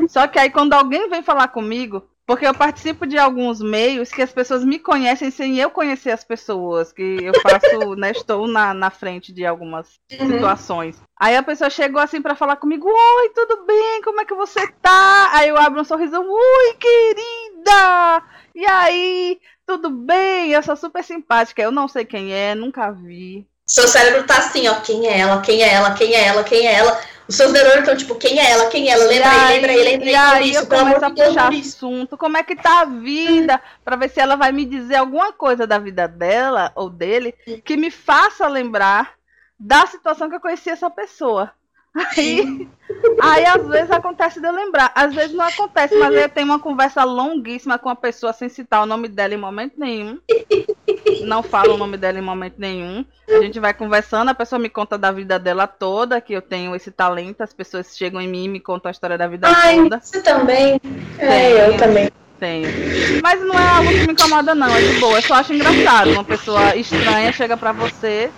Só que aí quando alguém vem falar comigo, porque eu participo de alguns meios que as pessoas me conhecem sem eu conhecer as pessoas, que eu faço, né, estou na, na frente de algumas uhum. situações. Aí a pessoa chegou assim para falar comigo: Oi, tudo bem? Como é que você tá? Aí eu abro um sorrisão: Oi, querida! E aí, tudo bem? Eu sou super simpática. Eu não sei quem é, nunca vi.
Seu cérebro tá assim, ó: quem é ela? Quem é ela? Quem é ela? Quem é ela? Os seus neurônios estão tipo, quem é ela? Quem é ela? Lembra aí, lembra aí, lembra aí. E
aí isso, eu começo a puxar assunto. Como é que tá a vida? Pra ver se ela vai me dizer alguma coisa da vida dela ou dele que me faça lembrar da situação que eu conheci essa pessoa. Aí, aí às vezes acontece de eu lembrar, às vezes não acontece, mas eu tenho uma conversa longuíssima com a pessoa sem citar o nome dela em momento nenhum. Não falo o nome dela em momento nenhum. A gente vai conversando, a pessoa me conta da vida dela toda, que eu tenho esse talento, as pessoas chegam em mim e me contam a história da vida
Ai,
toda.
Você também? É, eu também.
Tenho. Mas não é algo que me incomoda, não, é de boa. Eu só acho engraçado. Uma pessoa estranha chega pra você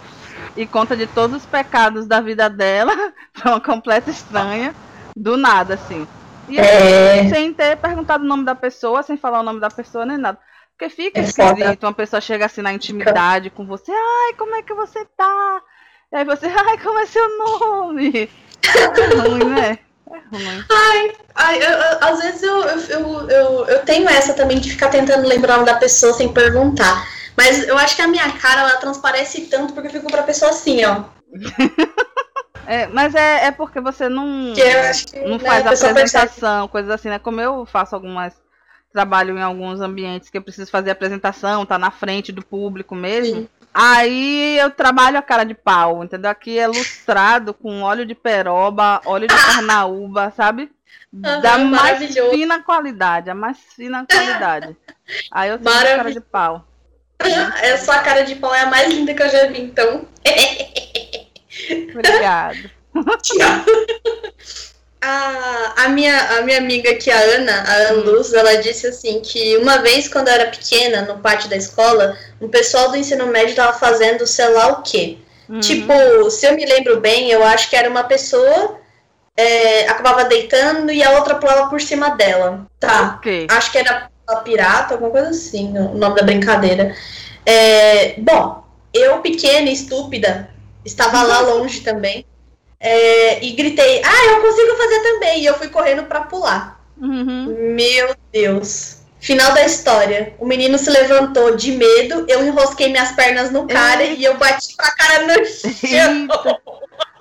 e conta de todos os pecados da vida dela pra uma completa estranha, do nada, assim. E é... sem ter perguntado o nome da pessoa, sem falar o nome da pessoa nem nada. Porque fica é esquisito, uma pessoa chega assim na intimidade com você, ai, como é que você tá? E aí você, ai, como é seu nome? É ruim, né? É ruim.
Ai, ai eu, eu, às vezes eu, eu, eu, eu tenho essa também de ficar tentando lembrar o nome da pessoa sem perguntar. Mas eu acho que a minha cara, ela transparece tanto porque eu fico pra pessoa assim, ó.
É, mas é, é porque você não, que não né, faz apresentação, coisas assim, né? Como eu faço algumas. Trabalho em alguns ambientes que eu preciso fazer apresentação, tá na frente do público mesmo. Sim. Aí eu trabalho a cara de pau, entendeu? Aqui é lustrado com óleo de peroba, óleo de carnaúba, sabe? Uhum, da mais fina qualidade, a mais fina qualidade. Aí eu tenho a cara de pau.
A sua cara de pau é a mais linda que eu já vi, então.
Obrigada.
A, a, minha, a minha amiga aqui, a Ana, a Ana Luz, ela disse assim que uma vez, quando eu era pequena, no pátio da escola, um pessoal do ensino médio estava fazendo sei lá o quê. Uhum. Tipo, se eu me lembro bem, eu acho que era uma pessoa é, acabava deitando e a outra pulava por cima dela. Tá. Okay. Acho que era pirata, alguma coisa assim, o nome da brincadeira. É, bom, eu, pequena e estúpida, estava lá longe também. É, e gritei, ah, eu consigo fazer também. E eu fui correndo para pular.
Uhum.
Meu Deus. Final da história. O menino se levantou de medo, eu enrosquei minhas pernas no cara e eu bati com a cara no chão.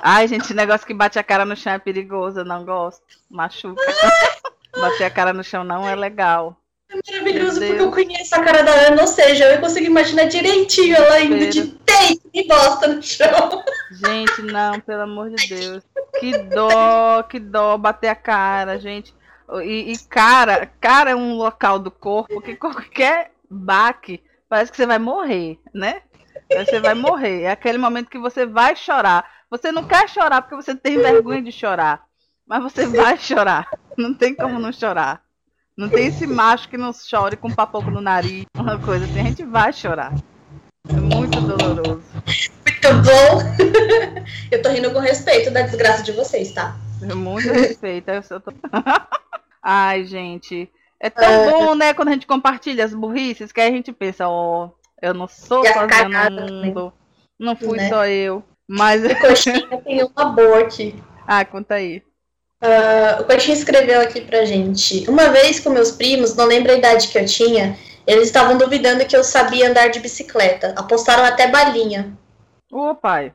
Ai, gente, negócio que bate a cara no chão é perigoso, eu não gosto. Machuca. Bater a cara no chão não é legal.
É maravilhoso porque eu conheço a cara da Ana, ou seja, eu consigo imaginar direitinho ela indo de tape e bosta no chão.
Gente, não, pelo amor de Deus. Que dó, que dó bater a cara, gente. E, e cara, cara é um local do corpo que qualquer baque parece que você vai morrer, né? Você vai morrer. É aquele momento que você vai chorar. Você não quer chorar porque você tem vergonha de chorar. Mas você vai chorar. Não tem como não chorar Não tem esse macho que não chore com um papoco no nariz, uma coisa assim. A gente vai chorar. É muito doloroso.
Muito bom. Eu tô rindo com respeito da desgraça de vocês, tá?
É muito respeito. Eu tô... Ai, gente. É tão é... bom, né, quando a gente compartilha as burrices, que aí a gente pensa, ó, oh, eu não sou sozinha no mundo. Não fui né? só eu. Mas.
Coxinha tem uma boa aqui.
Ah, conta aí.
Uh, o Coxinha escreveu aqui pra gente. Uma vez com meus primos, não lembro a idade que eu tinha, eles estavam duvidando que eu sabia andar de bicicleta. Apostaram até balinha.
Ô, pai.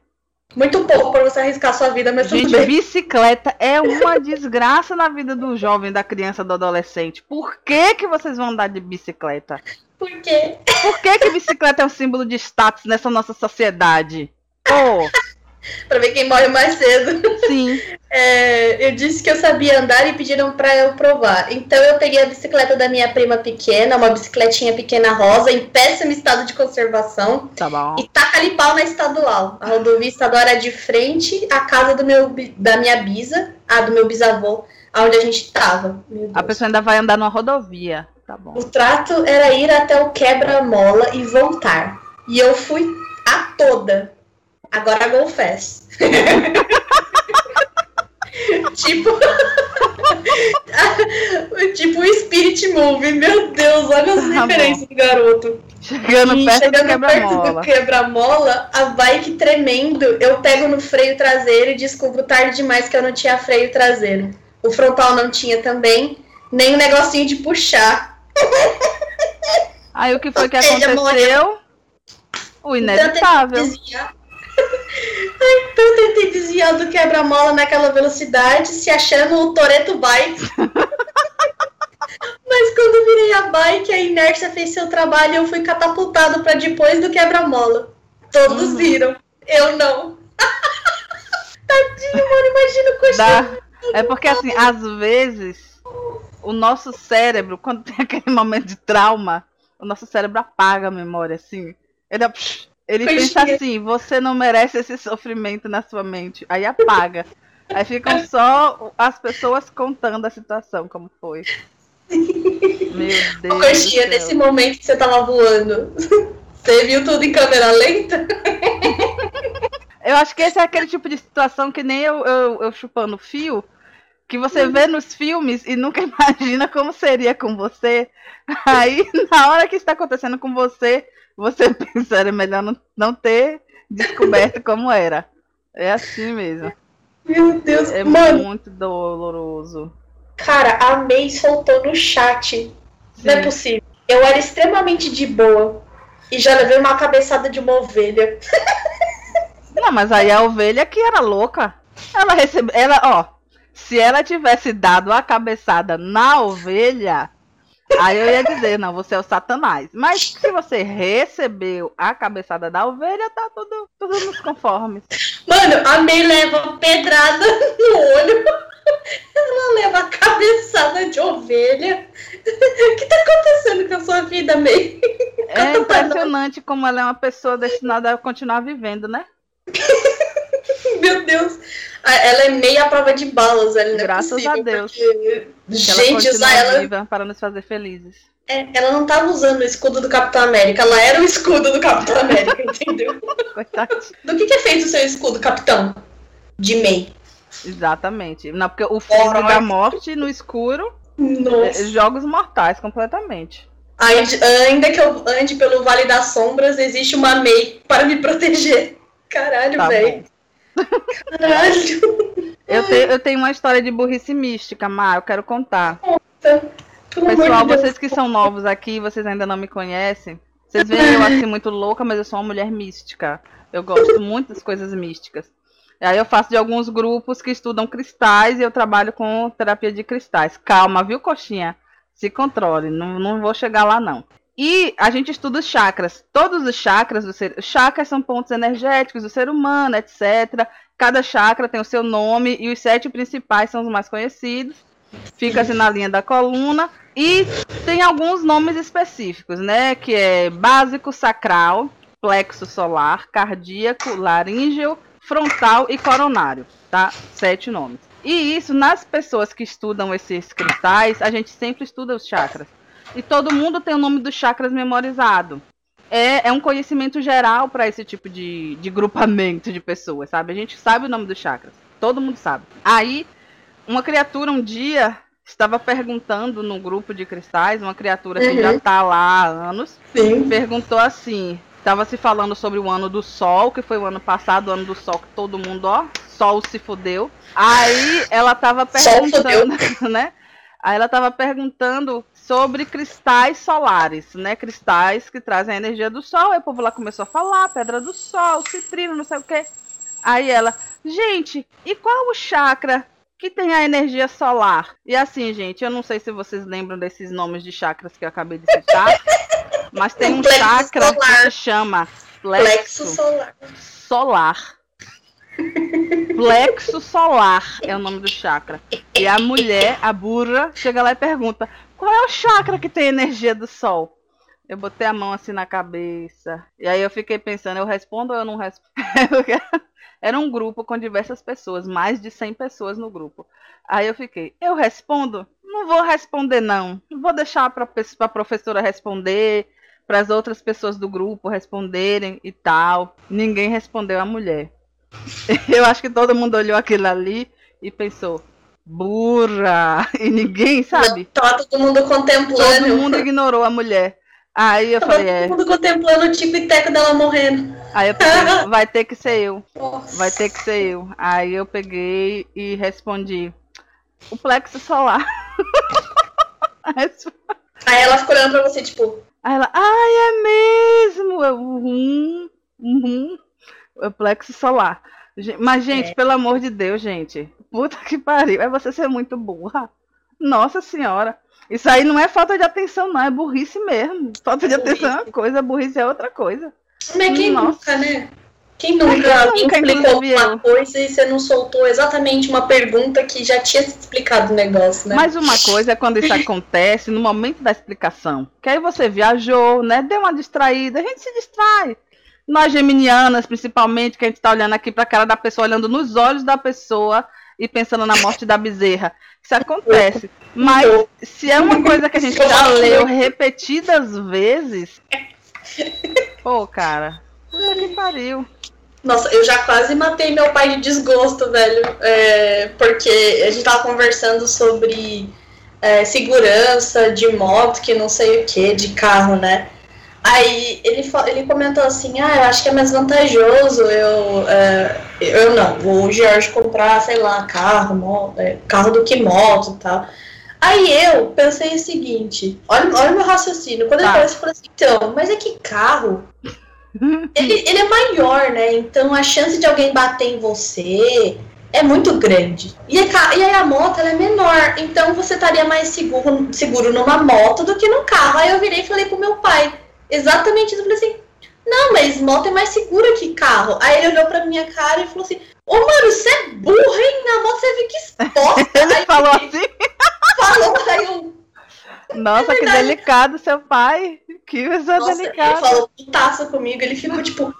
Muito pouco para você arriscar sua vida, mas
Gente, bicicleta é uma desgraça na vida do jovem, da criança, do adolescente. Por que que vocês vão andar de bicicleta?
Por quê?
Por que que bicicleta é um símbolo de status nessa nossa sociedade? Oh.
para ver quem morre mais cedo.
Sim.
É, eu disse que eu sabia andar e pediram para eu provar. Então eu peguei a bicicleta da minha prima pequena, uma bicicletinha pequena rosa, em péssimo estado de conservação.
Tá bom.
E taca ali pau na estadual. A rodovia estadual era de frente à casa do meu, da minha bisa, a do meu bisavô, aonde a gente tava.
A pessoa ainda vai andar numa rodovia. Tá bom.
O trato era ir até o quebra-mola e voltar. E eu fui a toda Agora go fast. tipo. tipo o Spirit Movie. Meu Deus, olha as ah, referências do garoto.
Chegando e perto chegando do quebra-mola.
quebra-mola, a bike tremendo, eu pego no freio traseiro e descubro tarde demais que eu não tinha freio traseiro. O frontal não tinha também, nem o negocinho de puxar.
Aí o que foi que aconteceu? O inevitável.
Então, então eu tentei desviar do quebra-mola naquela velocidade, se achando o Toreto Bike. Mas quando virei a bike, a inércia fez seu trabalho e eu fui catapultado para depois do quebra-mola. Todos uhum. viram, eu não. Tadinho, mano, imagina o coxinha.
É porque assim, às vezes, o nosso cérebro, quando tem aquele momento de trauma, o nosso cérebro apaga a memória, assim. Ele é ele pensa assim, você não merece esse sofrimento na sua mente. Aí apaga. Aí ficam só as pessoas contando a situação, como foi.
Meu Deus. Coxinha, nesse momento que você tava voando, você viu tudo em câmera lenta?
Eu acho que esse é aquele tipo de situação que nem eu, eu, eu chupando fio, que você vê nos filmes e nunca imagina como seria com você. Aí, na hora que está acontecendo com você, você pensa, era melhor não, não ter descoberto como era. É assim mesmo.
Meu Deus,
é
mano.
muito doloroso.
Cara, a May soltou no chat. Sim. Não é possível. Eu era extremamente de boa. E já levei uma cabeçada de uma ovelha.
Não, mas aí a ovelha que era louca. Ela recebeu. Ela, ó. Se ela tivesse dado a cabeçada na ovelha, Aí eu ia dizer, não, você é o Satanás. Mas se você recebeu a cabeçada da ovelha, tá tudo, tudo nos conformes.
Mano, a May leva pedrada no olho. Ela leva a cabeçada de ovelha. O que tá acontecendo com a sua vida, May?
É impressionante como ela é uma pessoa destinada a continuar vivendo, né?
Meu Deus. Ela é meia prova de balas, ela
Graças
é possível,
a Deus.
Porque... Gente, usar ela.
Viva para nos fazer felizes.
É, ela não tava usando o escudo do Capitão América, ela era o escudo do Capitão América, entendeu? do que, que, é feito o seu escudo, Capitão? De May.
Exatamente. Não, porque o fogo da morte no escuro.
Nossa.
É, jogos mortais, completamente.
Ainda que eu ande pelo Vale das Sombras, existe uma May para me proteger. Caralho, tá velho. Caralho.
Eu, te, eu tenho uma história de burrice mística, Mar, eu quero contar.
Conta.
Pessoal, vocês que são novos aqui, vocês ainda não me conhecem. Vocês veem eu assim muito louca, mas eu sou uma mulher mística. Eu gosto muito das coisas místicas. Aí eu faço de alguns grupos que estudam cristais e eu trabalho com terapia de cristais. Calma, viu, coxinha? Se controle, não, não vou chegar lá não. E a gente estuda os chakras. Todos os chakras do ser. Chakras são pontos energéticos do ser humano, etc. Cada chakra tem o seu nome e os sete principais são os mais conhecidos. Fica assim na linha da coluna. E tem alguns nomes específicos, né? Que é básico sacral, plexo solar, cardíaco, laríngeo, frontal e coronário, tá? Sete nomes. E isso, nas pessoas que estudam esses cristais, a gente sempre estuda os chakras. E todo mundo tem o nome dos chakras memorizado. É, é um conhecimento geral para esse tipo de, de grupamento de pessoas, sabe? A gente sabe o nome dos chakras. Todo mundo sabe. Aí, uma criatura um dia estava perguntando no grupo de cristais, uma criatura que uhum. já está lá há anos, Sim. perguntou assim: estava se falando sobre o ano do sol, que foi o ano passado, o ano do sol que todo mundo, ó, sol se fodeu. Aí ela estava perguntando, né? Aí ela estava perguntando sobre cristais solares, né? Cristais que trazem a energia do sol. Aí o povo lá começou a falar, pedra do sol, citrino, não sei o quê. Aí ela, gente, e qual o chakra que tem a energia solar? E assim, gente, eu não sei se vocês lembram desses nomes de chakras que eu acabei de citar, mas tem um chakra solar. que se chama plexo, plexo solar. solar. Plexo solar é o nome do chakra. E a mulher, a burra, chega lá e pergunta: qual é o chakra que tem energia do sol? Eu botei a mão assim na cabeça. E aí eu fiquei pensando, eu respondo ou eu não respondo? Era um grupo com diversas pessoas, mais de 100 pessoas no grupo. Aí eu fiquei, eu respondo? Não vou responder não. Vou deixar para a professora responder, para as outras pessoas do grupo responderem e tal. Ninguém respondeu a mulher. Eu acho que todo mundo olhou aquilo ali e pensou, burra! E ninguém, sabe?
Tava todo mundo contemplando.
Todo mundo ignorou a mulher. Aí eu
Tava
falei,
todo é. mundo contemplando o tipo e teco dela morrendo.
Aí eu peguei, vai ter que ser eu. Nossa. Vai ter que ser eu. Aí eu peguei e respondi. O plexo solar.
Aí ela ficou olhando pra você, tipo.
Aí ela, ai, é mesmo! Eu, uhum, uhum. O plexo solar. Mas, gente, é. pelo amor de Deus, gente. Puta que pariu. É você ser muito burra. Nossa senhora. Isso aí não é falta de atenção, não. É burrice mesmo. Falta é de atenção é uma coisa, burrice é outra coisa.
Mas quem Nossa. nunca, né? Quem nunca, quem nunca explicou uma coisa e você não soltou exatamente uma pergunta que já tinha explicado o negócio, né?
Mas uma coisa é quando isso acontece no momento da explicação. Que aí você viajou, né? Deu uma distraída, a gente se distrai. Nós geminianas, principalmente, que a gente está olhando aqui para a cara da pessoa, olhando nos olhos da pessoa e pensando na morte da bezerra. Isso acontece. Mas se é uma coisa que a gente já leu repetidas vezes. Pô, cara. Puta que pariu.
Nossa, eu já quase matei meu pai de desgosto, velho. É, porque a gente tava conversando sobre é, segurança de moto, que não sei o que, de carro, né? Aí ele, ele comentou assim, ah, eu acho que é mais vantajoso eu, é, eu não, o George comprar, sei lá, carro, moto, é, carro do que moto e tal. Aí eu pensei o seguinte, olha, olha o meu raciocínio, quando tá. ele isso, eu falei assim, então, mas é que carro, ele, ele é maior, né, então a chance de alguém bater em você é muito grande. E a, e aí a moto ela é menor, então você estaria mais seguro, seguro numa moto do que num carro. Aí eu virei e falei pro meu pai, exatamente isso. Eu falei assim, não, mas moto é mais segura que carro. Aí ele olhou pra minha cara e falou assim, ô mano, você é burra, hein? Na moto você fica exposta.
ele
aí,
falou assim?
Falou, aí eu...
Nossa, é que delicado seu pai. Que pessoa delicada.
Ele falou putaça comigo, ele ficou tipo...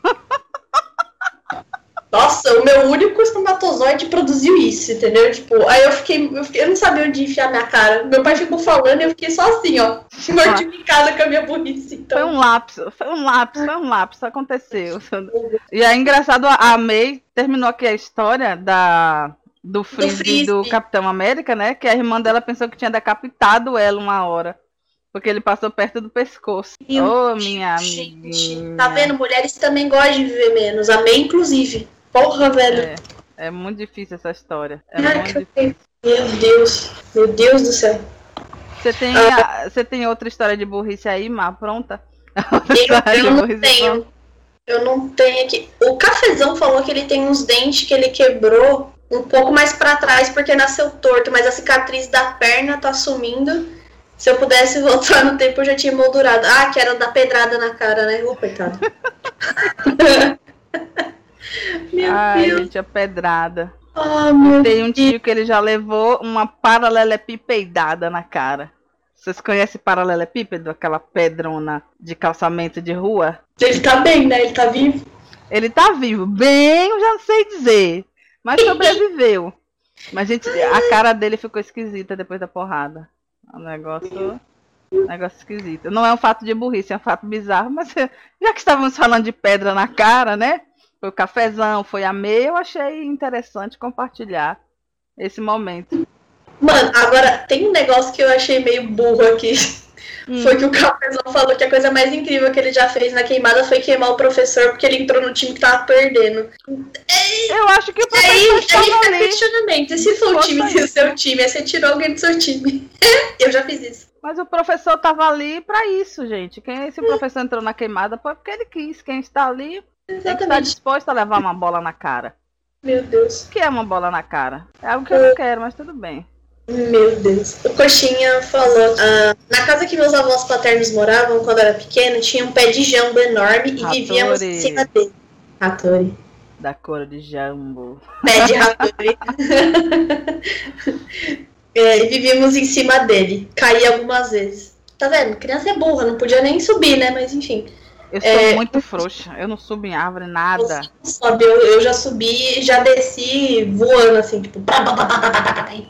Nossa, o meu único espermatozoide produziu isso, entendeu? Tipo, aí eu fiquei, eu fiquei, eu não sabia onde enfiar minha cara. Meu pai ficou falando e eu fiquei só assim, ó, mortificada com a minha burrice. Então.
Foi um lapso, foi um lapso, foi um lapso, aconteceu. E é engraçado, a May terminou aqui a história da do Freeze do, do Capitão América, né? Que a irmã dela pensou que tinha decapitado ela uma hora. Porque ele passou perto do pescoço. Ô, oh, minha amiga.
Tá vendo? Mulheres também gostam de viver menos. A May, inclusive. Porra, velho.
É, é muito difícil essa história. É
difícil. Meu Deus. Meu Deus do céu.
Você tem, ah. você tem outra história de burrice aí, Má? Pronta?
Eu, eu não tenho. Eu não tenho aqui. O cafezão falou que ele tem uns dentes que ele quebrou um pouco mais para trás porque nasceu torto, mas a cicatriz da perna tá sumindo. Se eu pudesse voltar no tempo, eu já tinha moldurado. Ah, que era da pedrada na cara, né? Ô, coitado.
Meu Ai, Deus. gente, a pedrada. Ah, meu Tem um tio que ele já levou uma paralelepipedada na cara. Vocês conhecem paralelepípedo? Aquela pedrona de calçamento de rua?
Ele tá bem, né? Ele tá vivo?
Ele tá vivo. Bem, eu já não sei dizer. Mas sobreviveu. Mas, gente, a cara dele ficou esquisita depois da porrada. É um negócio. Negócio esquisito. Não é um fato de burrice, é um fato bizarro, mas já que estávamos falando de pedra na cara, né? Foi o cafezão, foi a meia, eu achei interessante compartilhar esse momento.
Mano, agora tem um negócio que eu achei meio burro aqui. Hum. Foi que o Cafezão falou que a coisa mais incrível que ele já fez na queimada foi queimar o professor porque ele entrou no time que tava perdendo.
Eu acho que o professor
aí,
estava
aí
ali.
questionamento. E se for o time do seu time, aí você tirou alguém do seu time. eu já fiz isso.
Mas o professor tava ali para isso, gente. Quem esse professor entrou na queimada foi porque ele quis. Quem está ali tem que estar disposto a levar uma bola na cara.
Meu Deus.
O que é uma bola na cara? É algo que eu não quero, mas tudo bem.
Meu Deus. O Coxinha falou: ah, na casa que meus avós paternos moravam quando eu era pequeno, tinha um pé de jambo enorme e
Hattori.
vivíamos em cima dele. Hattori.
Da cor de jambo.
Pé de Hattori. é, e vivíamos em cima dele. Caí algumas vezes. Tá vendo? Criança é burra, não podia nem subir, né? Mas enfim.
Eu sou
é,
muito frouxa, eu não subo em árvore, nada.
Sobe, eu, eu já subi, já desci voando, assim, tipo,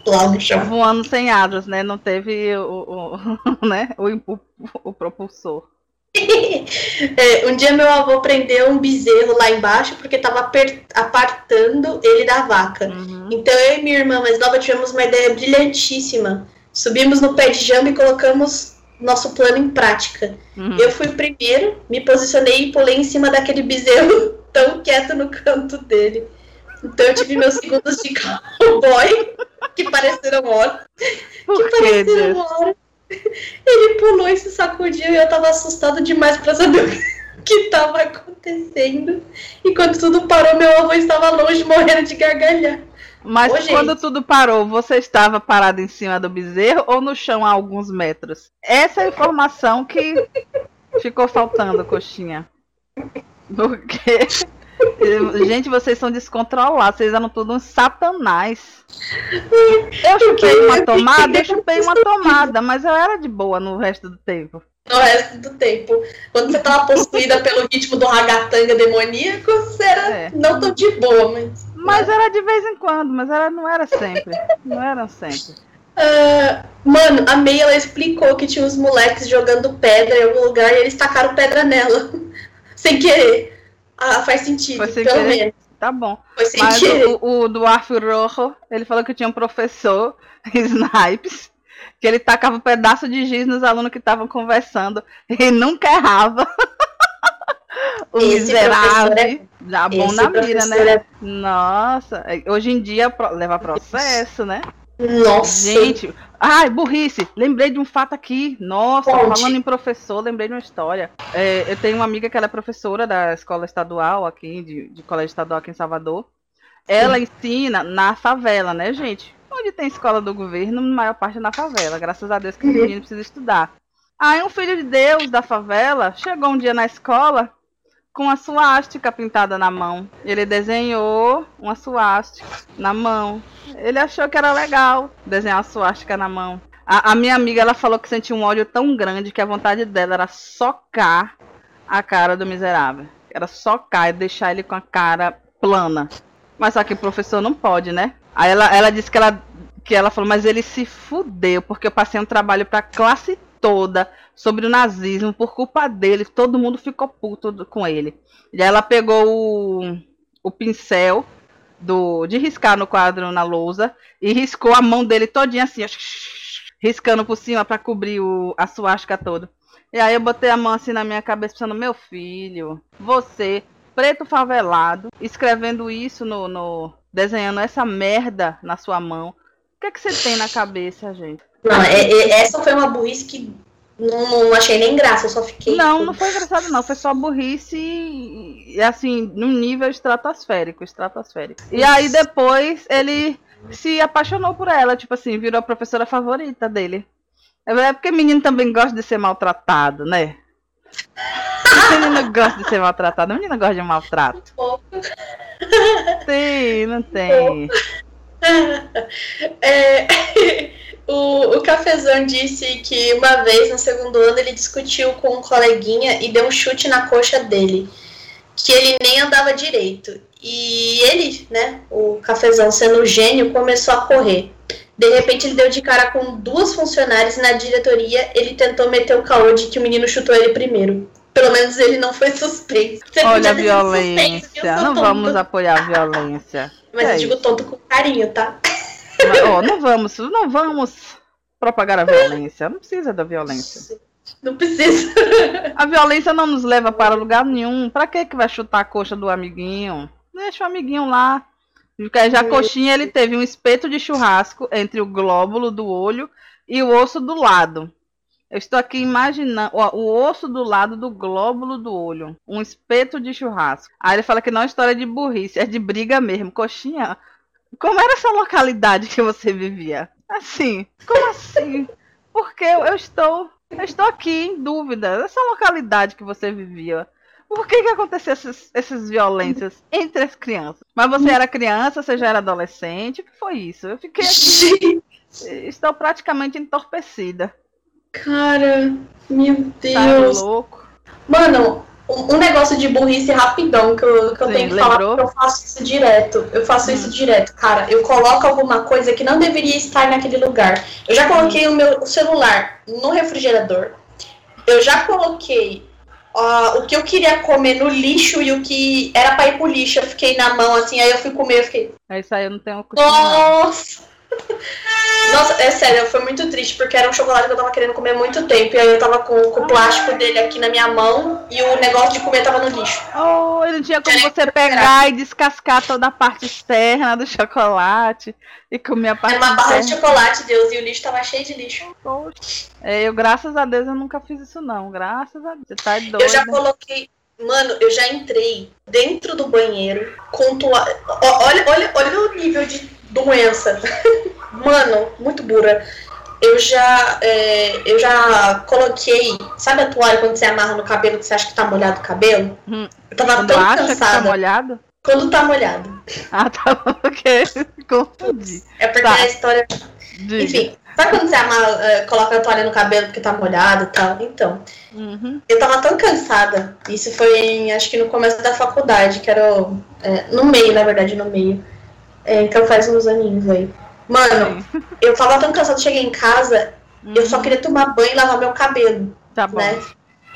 lá no chão.
Voando sem asas, né? Não teve o, o né? o, o, o propulsor.
é, um dia meu avô prendeu um bezerro lá embaixo porque estava apartando ele da vaca.
Uhum.
Então eu e minha irmã mais nova tivemos uma ideia brilhantíssima. Subimos no pé de jamba e colocamos nosso plano em prática.
Uhum.
Eu fui o primeiro, me posicionei e pulei em cima daquele bezerro tão quieto no canto dele. Então eu tive meus segundos de cowboy, que pareceram horas.
Por
que pareceram
Deus?
horas. Ele pulou e se sacudiu e eu tava assustada demais pra saber o que tava acontecendo. E quando tudo parou, meu avô estava longe, morrendo de gargalhar.
Mas
Ô,
quando
gente.
tudo parou, você estava parado em cima do bezerro ou no chão a alguns metros? Essa é a informação que ficou faltando, coxinha. Porque. Gente, vocês são descontrolados, vocês eram tudo uns satanás. Eu chupei uma tomada, eu chupei uma tomada, mas eu era de boa no resto do tempo.
No resto do tempo. Quando você tava possuída pelo ritmo do ragatanga demoníaco, você era
É.
não tão de boa, mas.
Mas era de vez em quando, mas era, não era sempre. Não era sempre.
Ah, mano, a May ela explicou que tinha uns moleques jogando pedra em algum lugar e eles tacaram pedra nela. sem querer. Ah, faz sentido, pelo
querer?
menos.
Tá bom.
Foi sem
Mas
querer.
o, o Dwarf Rojo, ele falou que tinha um professor, Snipes, que ele tacava um pedaço de giz nos alunos que estavam conversando e nunca errava. o
Esse
miserável.
é-
Já bom na mira, né?
é-
Nossa, hoje em dia leva processo, né?
Nossa.
Gente, ai, burrice, lembrei de um fato aqui. Nossa,
Conte.
falando em professor, lembrei de uma história. É, eu tenho uma amiga que ela é professora da escola estadual aqui, de, de colégio estadual aqui em Salvador. Ela ensina na favela, né, gente? Onde tem escola do governo, a maior parte é na favela. Graças a Deus que o menino precisa estudar. Aí um filho de Deus da favela chegou um dia na escola com a suástica pintada na mão. Ele desenhou uma suástica na mão. Ele achou que era legal desenhar uma suástica na mão. A, a minha amiga ela falou que sentiu um ódio tão grande que a vontade dela era socar a cara do miserável. Era socar e deixar ele com a cara plana. Mas só que o professor não pode, né? Aí ela, ela disse que ela, que ela falou, mas ele se fudeu, porque eu passei um trabalho pra classe toda sobre o nazismo, por culpa dele, todo mundo ficou puto com ele. E ela pegou o, o pincel do, de riscar no quadro na lousa e riscou a mão dele todinha assim, riscando por cima pra cobrir o, a suástica toda. E aí eu botei a mão assim na minha cabeça pensando, meu filho, você, preto favelado, escrevendo isso no, no desenhando essa merda na sua mão. O que é que você tem na cabeça, gente?
Não, é- é- essa foi uma burrice que não, não achei nem graça, eu só fiquei.
Não, não foi engraçado não, foi só burrice assim, num nível estratosférico, estratosférico. E aí depois ele se apaixonou por ela, tipo assim, virou a professora favorita dele. É porque menino também gosta de ser maltratado, né? Menino gosta de ser maltratado, menino gosta de maltrato. Tem, não tem.
É, o, o Cafezão disse que uma vez, no segundo ano, ele discutiu com um coleguinha e deu um chute na coxa dele. Que ele nem andava direito. E ele, né, o cafezão sendo gênio, começou a correr. De repente ele deu de cara com duas funcionárias na diretoria ele tentou meter o caô de que o menino chutou ele primeiro. Pelo menos ele não foi suspeito.
Você Olha a violência. Não tonto. vamos apoiar a violência.
Mas é eu digo tonto com carinho, tá?
Mas, ó, não vamos, não vamos propagar a violência. Não precisa da violência.
Não precisa.
A violência não nos leva para lugar nenhum. Pra que que vai chutar a coxa do amiguinho? Deixa o amiguinho lá. Já a coxinha ele teve um espeto de churrasco entre o glóbulo do olho e o osso do lado. Eu estou aqui imaginando ó, o osso do lado do glóbulo do olho, um espeto de churrasco. Aí ele fala que não é história de burrice, é de briga mesmo. Coxinha, como era essa localidade que você vivia? Assim, como assim? Porque eu, eu estou, eu estou aqui em dúvida. Essa localidade que você vivia, por que que aconteceu essas, essas violências entre as crianças? Mas você era criança, você já era adolescente, o que foi isso? Eu fiquei aqui, estou praticamente entorpecida.
Cara, meu tá Deus.
Tá louco.
Mano, um, negócio de burrice rapidão que eu, que eu Sim, tenho que lembrou? falar, porque eu faço isso direto. Eu faço hum. isso direto, cara. Eu coloco alguma coisa que não deveria estar naquele lugar. Eu já coloquei hum. o meu celular no refrigerador. Eu já coloquei uh, o que eu queria comer no lixo e o que era pra ir pro lixo. Eu fiquei na mão assim, aí eu fui comer, eu fiquei.
É isso aí, eu não tenho
Nossa! Nossa, é sério, foi muito triste, porque era um chocolate que eu tava querendo comer há muito tempo. E aí eu tava com, com o plástico dele aqui na minha mão e o negócio de comer tava no lixo.
Oh, não tinha como você pegar e descascar toda a parte externa do chocolate e comer a parte
Era uma barra de chocolate, Deus, e o lixo tava cheio de lixo.
Poxa. É, eu, graças a Deus, eu nunca fiz isso, não. Graças a Deus. Você tá doido.
Eu já coloquei. Mano, eu já entrei dentro do banheiro com toalha. Olha, olha, olha o nível de doença. Mano, muito burra. Eu já, é, eu já coloquei. Sabe a toalha quando você amarra no cabelo que você acha que tá molhado o cabelo?
Hum. Eu tava quando tão acha cansada. Que tá molhado?
Quando tá molhado.
Ah, tá. Ok. Confundi.
É porque tá. a história. Diga. Enfim, sabe quando você uh, coloca a toalha no cabelo porque tá molhado e tal? Então. Uhum. Eu tava tão cansada. Isso foi em, acho que no começo da faculdade, que era. É, no meio, na verdade, no meio. É, então faz uns aninhos aí. Mano, Sim. eu tava tão cansada, cheguei em casa, uhum. eu só uhum. queria tomar banho e lavar meu cabelo.
Tá bom. Né?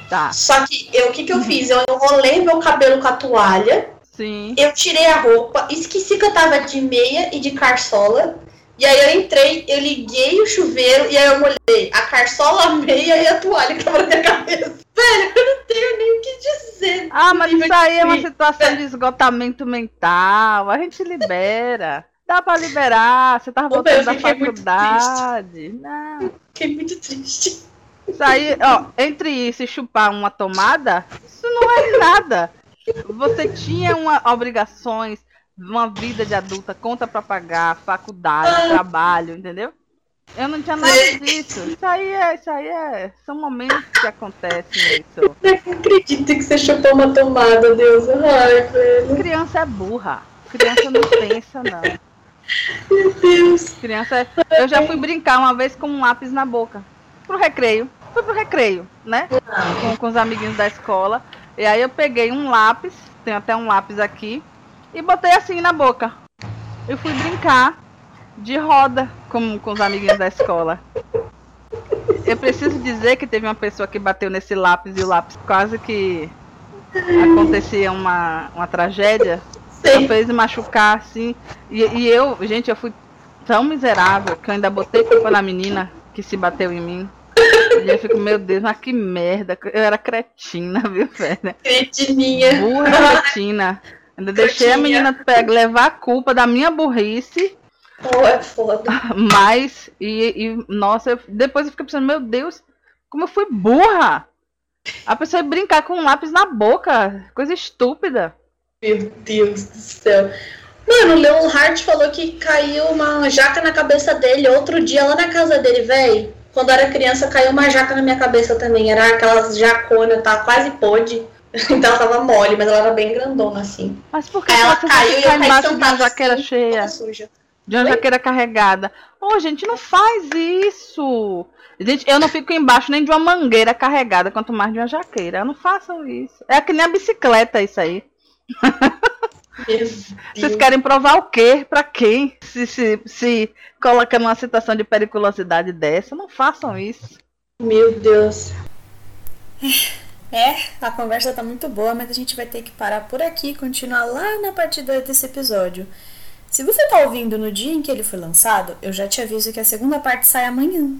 Tá. Só que eu, o que, que eu fiz? Eu enrolei meu cabelo com a toalha.
Sim.
Eu tirei a roupa, esqueci que eu tava de meia e de carçola. E aí eu entrei, eu liguei o chuveiro e aí eu molhei a carçola, a meia e a toalha que tava na minha cabeça. Velho, eu não tenho nem o que dizer.
Ah, mas isso aí é uma situação de esgotamento mental. A gente libera. Dá pra liberar. Você tava voltando da faculdade. Não.
Fiquei muito triste.
Isso aí, ó, entre isso e chupar uma tomada, isso não é nada. Você tinha uma, obrigações, uma vida de adulta, conta pra pagar, faculdade, ah. trabalho, entendeu? Eu não tinha nada disso. Isso aí é, isso aí é. São momentos que acontecem isso.
Eu não acredito que você chupou uma tomada, Deus. Ai, velho.
Criança é burra. Criança não pensa, não.
Meu Deus.
Criança. É- eu já fui brincar uma vez com um lápis na boca. Pro recreio. Fui pro recreio, né? Com, com os amiguinhos da escola. E aí eu peguei um lápis, tem até um lápis aqui, e botei assim na boca. Eu fui brincar de roda com, com os amiguinhos da escola. Eu preciso dizer que teve uma pessoa que bateu nesse lápis e o lápis quase que acontecia uma, uma tragédia. Sim. fez machucar assim. E, e eu, gente, eu fui tão miserável que eu ainda botei culpa na menina que se bateu em mim. E eu fico, meu Deus, mas que merda. Eu era cretina, viu, velho?
Cretininha.
Burra cretina. Ainda deixei a menina pegar, levar a culpa da minha burrice
Pô, é foda.
Mas, e, e nossa, eu, depois eu fiquei pensando, meu Deus, como eu fui burra! A pessoa ia brincar com um lápis na boca, coisa estúpida.
Meu Deus do céu. Mano, o Leon Hart falou que caiu uma jaca na cabeça dele outro dia lá na casa dele, velho. Quando eu era criança, caiu uma jaca na minha cabeça também. Era aquelas jaconas, tá quase pôde. Então ela tava mole, mas ela era bem grandona, assim.
Mas por que ela caiu e eu embaixo de uma jaqueira assim, cheia? Suja de uma Oi? jaqueira carregada. Ô, oh, gente, não faz isso. Gente, eu não fico embaixo nem de uma mangueira carregada, quanto mais de uma jaqueira. Não façam isso. É que nem a bicicleta isso aí. Vocês querem provar o quê? Pra quem? Se, se, se coloca numa situação de periculosidade dessa, não façam isso.
Meu Deus.
É, a conversa tá muito boa, mas a gente vai ter que parar por aqui e continuar lá na parte 2 desse episódio. Se você tá ouvindo no dia em que ele foi lançado, eu já te aviso que a segunda parte sai amanhã.